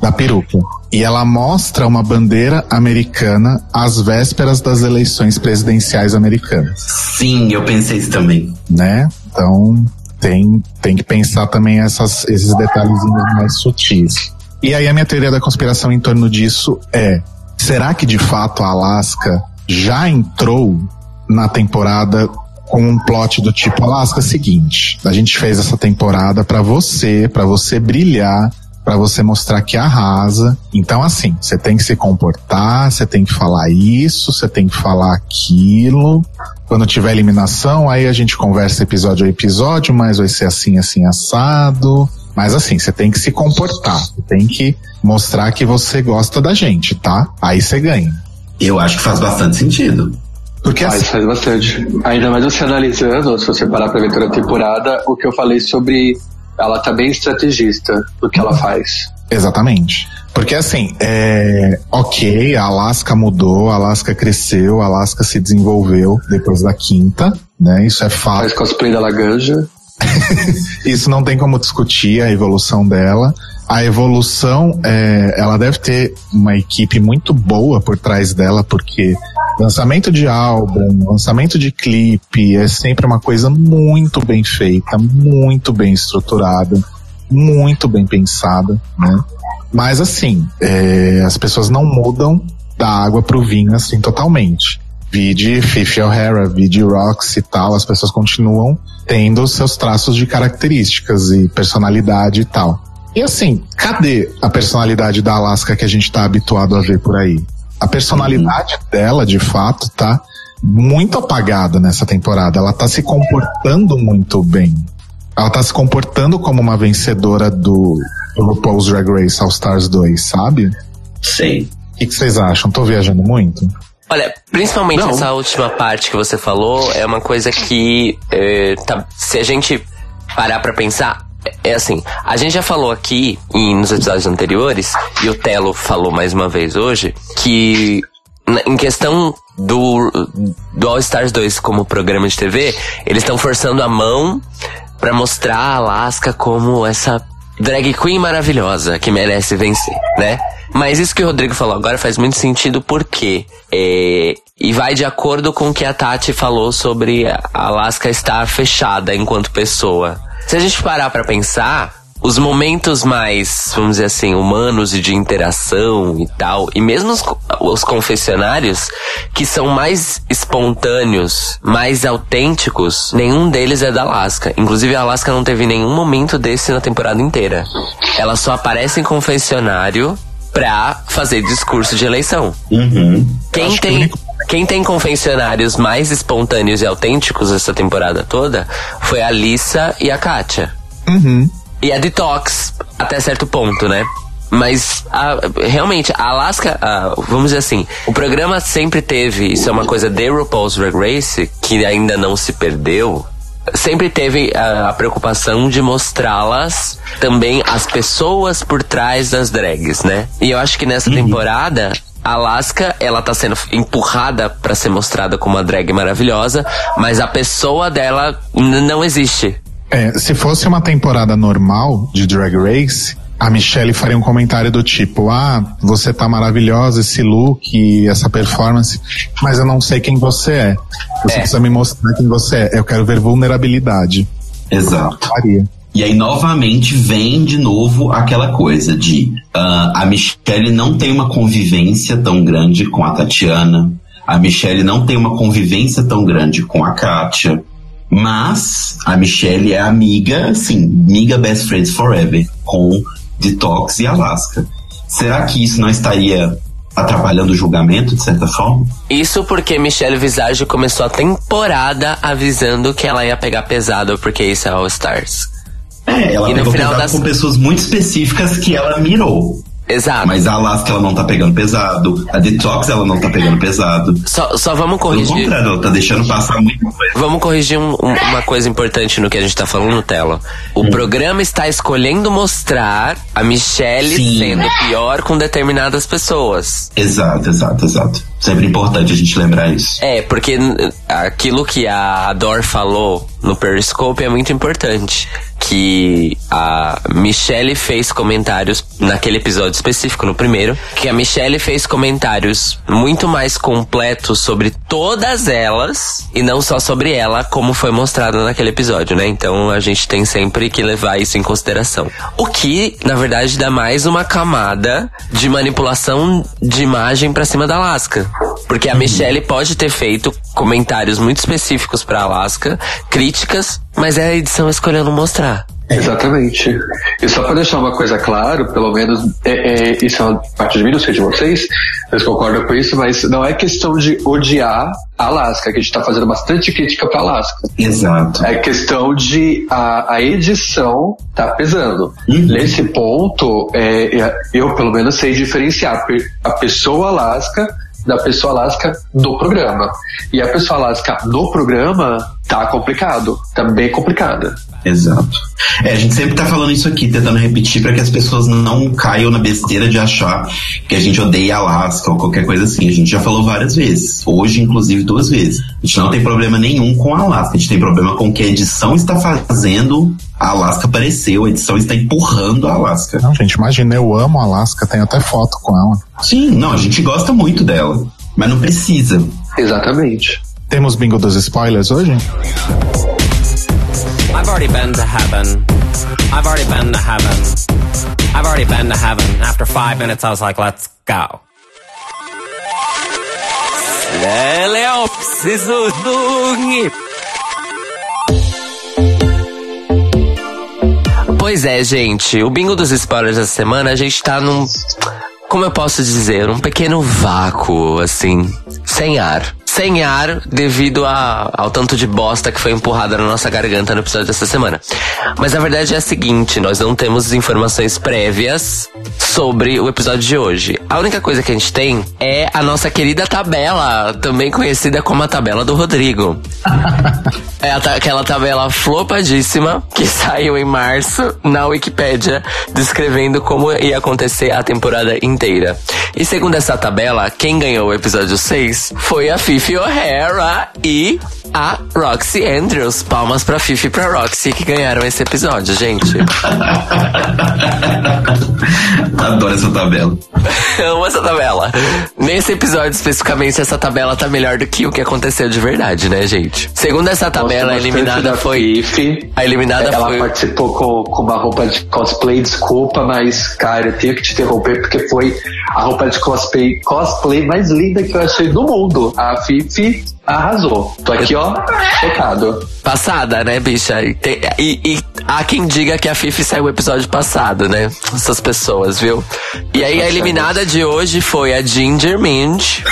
Da peruca. E ela mostra uma bandeira americana às vésperas das eleições presidenciais americanas, Sim, eu pensei isso também. né? Então tem, tem que pensar também essas, esses detalhezinhos mais sutis. E aí a minha teoria da conspiração em torno disso é: será que de fato a Alaska já entrou na temporada com um plot do tipo Alaska é seguinte, a gente fez essa temporada pra você, pra você brilhar, pra você mostrar que arrasa. Então assim, você tem que se comportar, você tem que falar isso, você tem que falar aquilo. Quando tiver eliminação, aí a gente conversa episódio a episódio, mas vai ser assim, assim, assado. Mas assim, você tem que se comportar, você tem que mostrar que você gosta da gente, tá? Aí você ganha. Eu acho que faz bastante sentido. Porque Faz, assim, faz bastante. Ainda mais você analisando, se você parar pra ver toda a temporada, o que eu falei sobre ela tá bem estrategista do que ela faz. Exatamente. Porque assim, é, ok, a Alaska mudou, a Alaska cresceu, a Alaska se desenvolveu depois da quinta, né? Isso é fato. Faz cosplay da Laganja. <laughs> Isso não tem como discutir a evolução dela. A evolução, é, ela deve ter uma equipe muito boa por trás dela, porque lançamento de álbum, lançamento de clipe é sempre uma coisa muito bem feita, muito bem estruturada, muito bem pensada, né? Mas assim, é, as pessoas não mudam da água pro vinho assim totalmente. Vide Fifi O'Hara, vide Rox e tal, as pessoas continuam tendo seus traços de características e personalidade e tal. E assim, cadê a personalidade da Alaska que a gente tá habituado a ver por aí? A personalidade dela, de fato, tá muito apagada nessa temporada. Ela tá se comportando muito bem. Ela tá se comportando como uma vencedora do, RuPaul's Drag Race All Stars 2, sabe? Sei. O que que vocês acham? Tô viajando muito? Olha, principalmente Não. essa última parte que você falou é uma coisa que é, tá- se a gente parar pra pensar, é é assim, a gente já falou aqui em, nos episódios anteriores, e o Telo falou mais uma vez hoje, que em questão do, do All Stars 2 como programa de TV, eles estão forçando a mão pra mostrar a Alaska como essa drag queen maravilhosa que merece vencer, né? Mas isso que o Rodrigo falou agora faz muito sentido porque é, e vai de acordo com o que a Tati falou sobre a Alaska estar fechada enquanto pessoa. Se a gente parar pra pensar, os momentos mais, vamos dizer assim, humanos e de interação e tal, e mesmo os, os confessionários, que são mais espontâneos, mais autênticos, nenhum deles é da Alaska. Inclusive, a Alaska não teve nenhum momento desse na temporada inteira. Ela só aparece em confessionário pra fazer discurso de eleição. Uhum. Quem acho que tem, único- quem tem confessionários mais espontâneos e autênticos essa temporada toda foi a Lissa e a Kátia. Uhum. E a Detox, até certo ponto, né? Mas a- realmente, a Alaska, a- vamos dizer assim, o programa sempre teve, isso é uma coisa de RuPaul's Drag Race, que ainda não se perdeu. Sempre teve a, a preocupação de mostrá-las também as pessoas por trás das drags, né? E eu acho que nessa temporada a Alaska, ela tá sendo empurrada pra ser mostrada como uma drag maravilhosa, mas a pessoa dela não existe. É, se fosse uma temporada normal de Drag Race, a Michelle faria um comentário do tipo: Ah, você tá maravilhosa, esse look essa performance, mas eu não sei quem você é. Você É. precisa me mostrar quem você é. Eu quero ver vulnerabilidade. Exato. Faria. E aí, novamente, vem de novo aquela coisa de ah, a Michelle não tem uma convivência tão grande com a Tatiana, a Michelle não tem uma convivência tão grande com a Kátia, mas a Michelle é amiga, assim, amiga best friends forever, com Detox e Alaska. Será que isso não estaria atrapalhando o julgamento, de certa forma? Isso porque Michelle Visage começou a temporada avisando que ela ia pegar pesado porque isso é All Stars. É, ela E no pegou final pesado das- com pessoas muito específicas que ela mirou. Exato. Mas a Alaska ela não tá pegando pesado, a Detox ela não tá pegando pesado. Só, só vamos Pelo corrigir. contrário, ela tá deixando passar muita coisa. Vamos corrigir um- um- uma coisa importante no que a gente tá falando, Telo. O programa está escolhendo mostrar a Michelle Sim. sendo pior com determinadas pessoas. Exato, exato, exato. Sempre importante a gente lembrar isso. É, porque aquilo que a Dor falou no Periscope é muito importante. Que a Michelle fez comentários naquele episódio específico, no primeiro, que a Michelle fez comentários muito mais completos sobre todas elas e não só sobre ela, como foi mostrado naquele episódio, né? Então a gente tem sempre que levar isso em consideração. O que, na verdade, dá mais uma camada de manipulação de imagem pra cima da Alaska. Porque a Michelle pode ter feito comentários muito específicos pra Alaska, críticas, mas é a edição escolhendo mostrar. Exatamente. E só para deixar uma coisa claro, pelo menos é, é, isso é uma parte de mim, não sei de vocês, vocês concordam com isso, mas não é questão de odiar a Alaska, que a gente está fazendo bastante crítica para Alaska. Exato. É questão de a, a edição tá pesando. Uhum. Nesse ponto, é, é, eu pelo menos sei diferenciar a pessoa Alaska da pessoa Alaska do programa. E a pessoa Alaska no programa tá complicado, tá bem complicada. Exato. É, a gente sempre tá falando isso aqui, tentando repetir para que as pessoas não caiam na besteira de achar que a gente odeia Alaska ou qualquer coisa assim. A gente já falou várias vezes. Hoje, inclusive, duas vezes. A gente não tem problema nenhum com a Alaska. A gente tem problema com o que a edição está fazendo a Alaska aparecer. A edição está empurrando a Alaska. Não, gente, imagina, eu amo a Alaska, tenho até foto com ela. Sim, não, a gente gosta muito dela. Mas não precisa. Exatamente. Temos bingo dos spoilers hoje? I've already been to heaven. I've already been to heaven. I've already been to heaven. After five minutes, I was like, let's go. Dormir. Pois é, gente, o bingo dos spoilers dessa semana, a gente tá num. Como eu posso dizer? Um pequeno vácuo, assim, sem ar. Sem ar devido a- ao tanto de bosta que foi empurrada na nossa garganta no episódio dessa semana. Mas a verdade é a seguinte: nós não temos informações prévias sobre o episódio de hoje. A única coisa que a gente tem é a nossa querida tabela, também conhecida como a tabela do Rodrigo. <laughs> É aquela tabela flopadíssima que saiu em março na Wikipédia, descrevendo como ia acontecer a temporada inteira. E segundo essa tabela, quem ganhou o episódio 6 foi a Fifi O'Hara e a Roxy Andrews. Palmas pra Fifi e pra Roxy que ganharam esse episódio, gente. <laughs> Adoro essa tabela. <laughs> Amo essa tabela. Nesse episódio especificamente, essa tabela tá melhor do que o que aconteceu de verdade, né, gente? Segundo essa tabela, a eliminada da foi. Fifi. A eliminada Ela foi. participou com, com uma roupa de cosplay, desculpa, mas, cara, eu tenho que te interromper porque foi a roupa de cosplay, cosplay mais linda que eu achei do mundo. A Fifi arrasou. Tô aqui, ó, chocado. Passada, né, bicha? E, tem- e- e há quem diga que a Fifi saiu o episódio passado, né? Essas pessoas, viu? E aí a eliminada de hoje foi a Ginger Minch.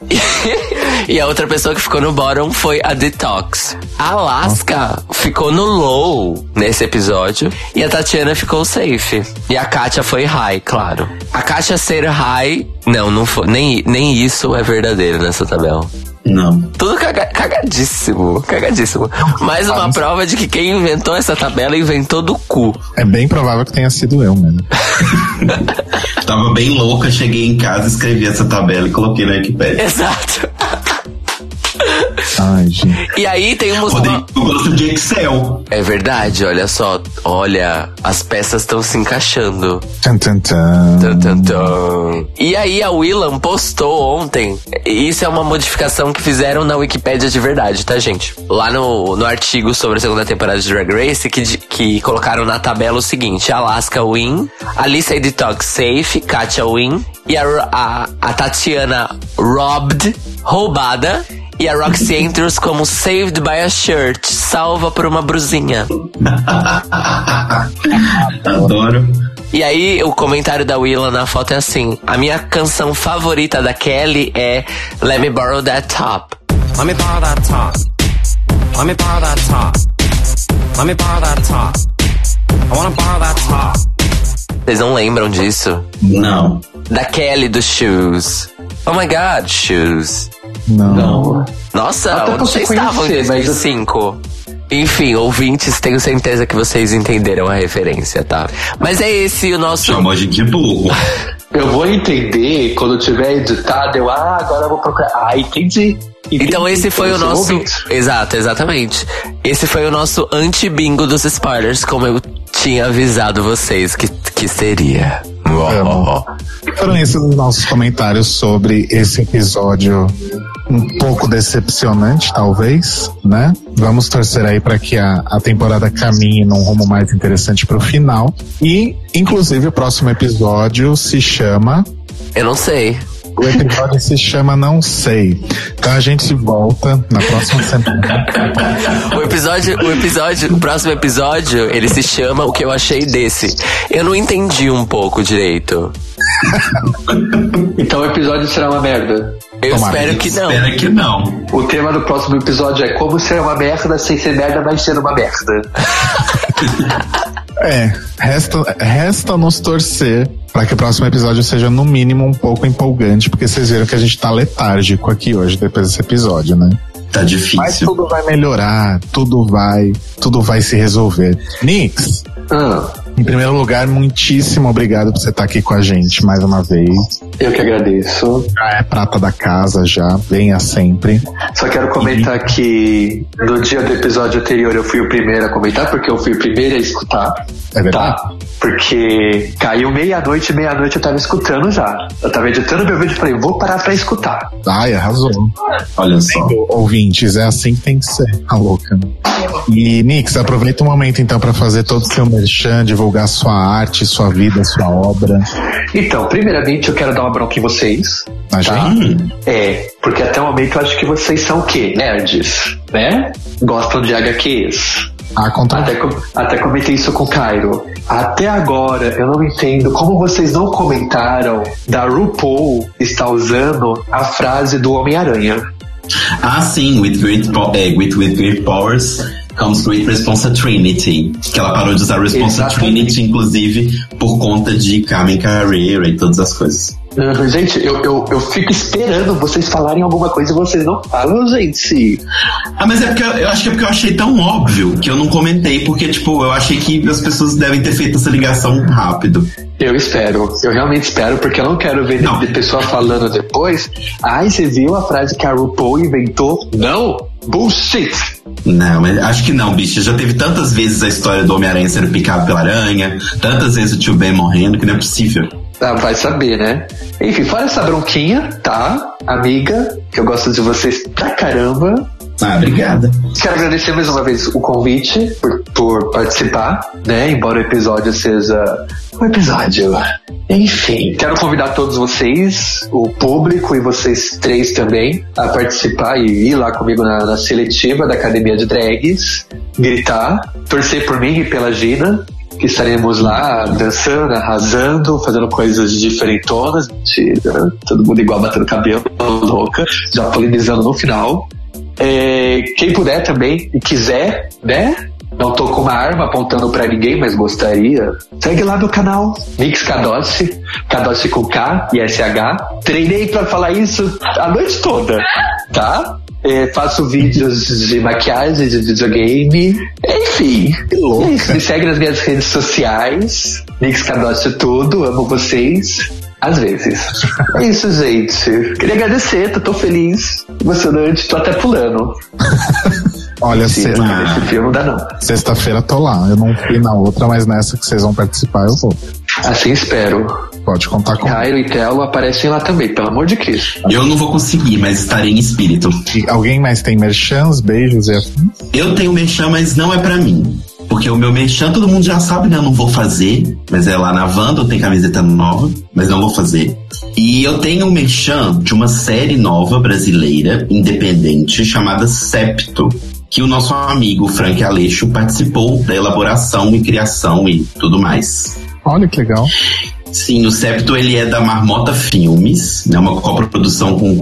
<laughs> E a outra pessoa que ficou no bottom foi a Detox. A Alaska ficou no low nesse episódio. E a Tatiana ficou safe. E a Kátia foi high, claro. A Kátia ser high. Não, não foi. Nem, nem isso é verdadeiro nessa tabela. Não. Tudo caga- cagadíssimo, cagadíssimo. Mais uma prova de que quem inventou essa tabela inventou do cu. É bem provável que tenha sido eu mesmo. <laughs> Tava bem louca, cheguei em casa, escrevi essa tabela e coloquei na Wikipedia. Exato. <laughs> Ai, gente. E aí temos uma... Rodrigo gosta de Excel. É verdade, olha só. Olha, as peças estão se encaixando. Tum, tum, tum. E aí a Willam postou ontem. e Isso é uma modificação que fizeram na Wikipédia de verdade, tá, gente? Lá no, no artigo sobre a segunda temporada de Drag Race, que, que colocaram na tabela o seguinte: Alaska win, Alissa e Detox safe, Katia win, e a, a, a Tatiana robbed, roubada. E a Roxy Andrews como saved by a shirt, salva por uma brusinha. <laughs> Adoro. E aí, o comentário da Willa na foto é assim: A minha canção favorita da Kelly é Let Me Borrow That Top. Let me borrow that top. Let me borrow that top. Let me borrow that top. I wanna borrow that top. Vocês não lembram disso? Não. Da Kelly dos Shoes. Oh my god, Shoes. Não. Não. Nossa, Até onde vocês você estavam em conhecer, mas eu- 2005? Enfim, ouvintes, tenho certeza que vocês entenderam a referência, tá? Mas é esse o nosso. Chamou a gente de burro. <laughs> Eu vou entender quando tiver editado. Eu, ah, agora eu vou procurar. Ah, entendi. Entendi. Então esse foi o nosso. Exato, exatamente. Esse foi o nosso anti-bingo dos spoilers, como eu tinha avisado vocês que, que seria. Foram esses os nossos comentários sobre esse episódio um pouco decepcionante, talvez, né? Vamos torcer aí para que a, a temporada caminhe num rumo mais interessante pro final. E, inclusive, o próximo episódio se chama. Eu não sei. O episódio se chama Não Sei. Então a gente volta na próxima semana. O episódio, o episódio, o próximo episódio, ele se chama O que eu achei desse. Eu não entendi um pouco direito. <laughs> Então o episódio será uma merda. Eu Tomara. espero que não. Espera que não. O tema do próximo episódio é como ser uma merda sem ser merda, mas ser uma merda. <laughs> <laughs> É, resta, resta nos torcer para que o próximo episódio seja, no mínimo, um pouco empolgante, porque vocês viram que a gente tá letárgico aqui hoje, depois desse episódio, né? Tá Mas difícil. tudo vai melhorar, tudo vai, tudo vai se resolver. Nix, Ah, em primeiro lugar, muitíssimo obrigado por você estar aqui com a gente mais uma vez. eu que agradeço. Já é prata da casa já, venha sempre. Só quero comentar que no dia do episódio anterior eu fui o primeiro a comentar, porque eu fui o primeiro a escutar. É verdade? Tá? Porque caiu meia-noite, meia-noite eu tava escutando já. Eu tava editando meu vídeo e falei, vou parar pra escutar. Ai, arrasou. Olha só. Ouvintes, é assim que tem que ser, a louca. E, Nix, aproveita o momento então para fazer todo o seu merchan, divulgar sua arte, sua vida, sua obra. Então, primeiramente eu quero dar uma bronca em vocês. A Tá? gente? É, porque até o momento eu acho que vocês são o quê? Nerds, né? Gostam de HQs. A contra... Até, até comentei isso com o Cairo. Até agora eu não entendo como vocês não comentaram da RuPaul está usando a frase do Homem-Aranha. Ah, sim, with great, po- é, with, with great powers comes great responsibility. Que ela parou de usar responsibility, inclusive, por conta de Carmen Carreira e todas as coisas. Uhum, Gente, eu, eu, eu fico esperando vocês falarem alguma coisa e vocês não falam, gente. Ah, mas é porque eu, eu acho que é porque eu achei tão óbvio que eu não comentei, porque, tipo, eu achei que as pessoas devem ter feito essa ligação rápido. Eu espero, eu realmente espero, porque eu não quero ver Não. de pessoa falando depois. Ai, você viu a frase que a RuPaul inventou? Não! Bullshit! Não, acho que não, bicho. Já teve tantas vezes a história do Homem-Aranha sendo picado pela aranha, tantas vezes o tio Ben morrendo, que não é possível. Ah, vai saber, né? Enfim, fora essa bronquinha, tá? Amiga, que eu gosto de vocês pra caramba. Ah, obrigada. Quero agradecer mais uma vez o convite por, por participar, né? Embora o episódio seja um episódio. Enfim, quero convidar todos vocês, o público e vocês três também, a participar e ir lá comigo na, na seletiva da Academia de Drags, gritar, torcer por mim e pela Gina, que estaremos lá dançando, arrasando, fazendo coisas diferentonas, mentira, todo mundo igual batendo cabelo, louca, já polinizando no final. É, quem puder também e quiser, né? Não tô com uma arma apontando pra ninguém, mas gostaria. Segue lá meu canal, Mix Cadossi, Cadossi com K e SH. Treinei pra falar isso a noite toda, tá? É, faço vídeos de maquiagem, de videogame, enfim. Que louca. Isso, me segue nas minhas redes sociais, Mix Cadossi tudo, amo vocês. Às vezes. É isso, gente. Queria agradecer, tô, tô feliz, emocionante, tô até pulando. Olha, Sim, se- esse filme não dá não. sexta-feira tô lá. Eu não fui na outra, mas nessa que vocês vão participar, eu vou. Assim espero. Pode contar com Cairo e Telo aparecem lá também, pelo amor de Cristo. Eu não vou conseguir, mas estarei em espírito. E Alguém mais tem merchans, beijos e afins? Eu tenho merchan, mas não é pra mim. Porque o meu merchan todo mundo já sabe, né? Eu não vou fazer. Mas é lá na Wanda, tem camiseta nova, mas não vou fazer. E eu tenho um merchan de uma série nova brasileira, independente, chamada Septo. Que o nosso amigo Frank Aleixo participou da elaboração e criação e tudo mais. Olha que legal. Sim, o Septo ele é da Marmota Filmes, né, uma coprodução com o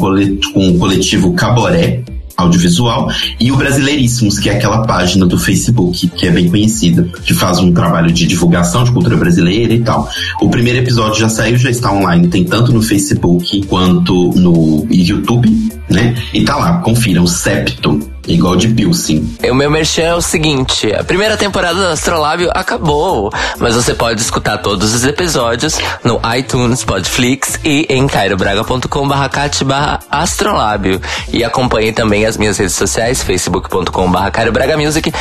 com o coletivo Caboré Audiovisual e o Brasileiríssimos, que é aquela página do Facebook que é bem conhecida, que faz um trabalho de divulgação de cultura brasileira e tal. O primeiro episódio já saiu, já está online, tem tanto no Facebook quanto no YouTube, né? E tá lá, confiram, Septo, igual de Pilsen. O meu merchan é o seguinte: a primeira temporada do Astrolábio acabou, mas você pode escutar todos os episódios no iTunes, Podflix e em cairobraga.com.br cat barra astrolábio. E acompanhe também as minhas redes sociais, facebook.com.br cairobragamusic,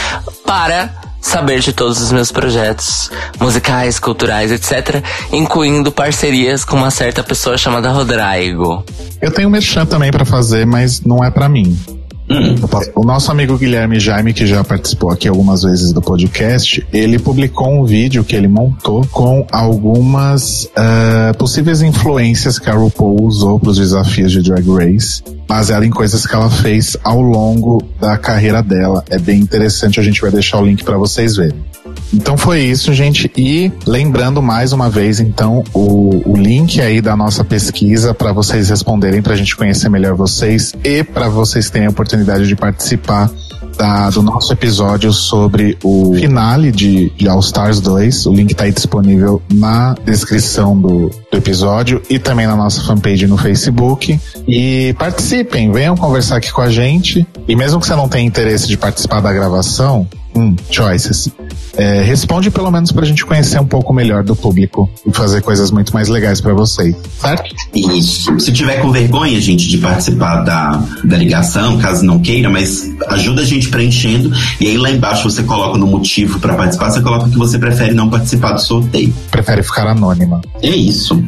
para saber de todos os meus projetos musicais, culturais, etc., incluindo parcerias com uma certa pessoa chamada Rodrigo. Eu tenho merchan também pra fazer, mas não é pra mim. Hum. O nosso amigo Guilherme Jaime, que já participou aqui algumas vezes do podcast, ele publicou um vídeo que ele montou com algumas ah, possíveis influências que a RuPaul usou para os desafios de Drag Race, baseado em coisas que ela fez ao longo da carreira dela. É bem interessante, a gente vai deixar o link para vocês verem. Então foi isso, gente. E lembrando mais uma vez, então, o, o link aí da nossa pesquisa para vocês responderem, para a gente conhecer melhor vocês e para vocês terem a oportunidade de participar da- do nosso episódio sobre o finale de, de All Stars 2. O link tá aí disponível na descrição do, do episódio e também na nossa fanpage no Facebook. E participem, venham conversar aqui com a gente. E mesmo que você não tenha interesse de participar da gravação, hum, choices. É, responde pelo menos pra gente conhecer um pouco melhor do público e fazer coisas muito mais legais pra vocês, certo? Isso. Se tiver com vergonha, gente, de participar da, da ligação, caso não queira, mas ajuda a gente preenchendo. E aí lá embaixo você coloca no motivo pra participar, você coloca que você prefere não participar do sorteio. Prefere ficar anônima. É isso.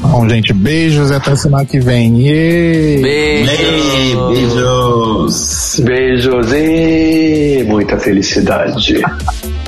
Bom, gente, beijos e até semana que vem. Yay! Beijo! Ei, beijos! Beijos e muita felicidade. dai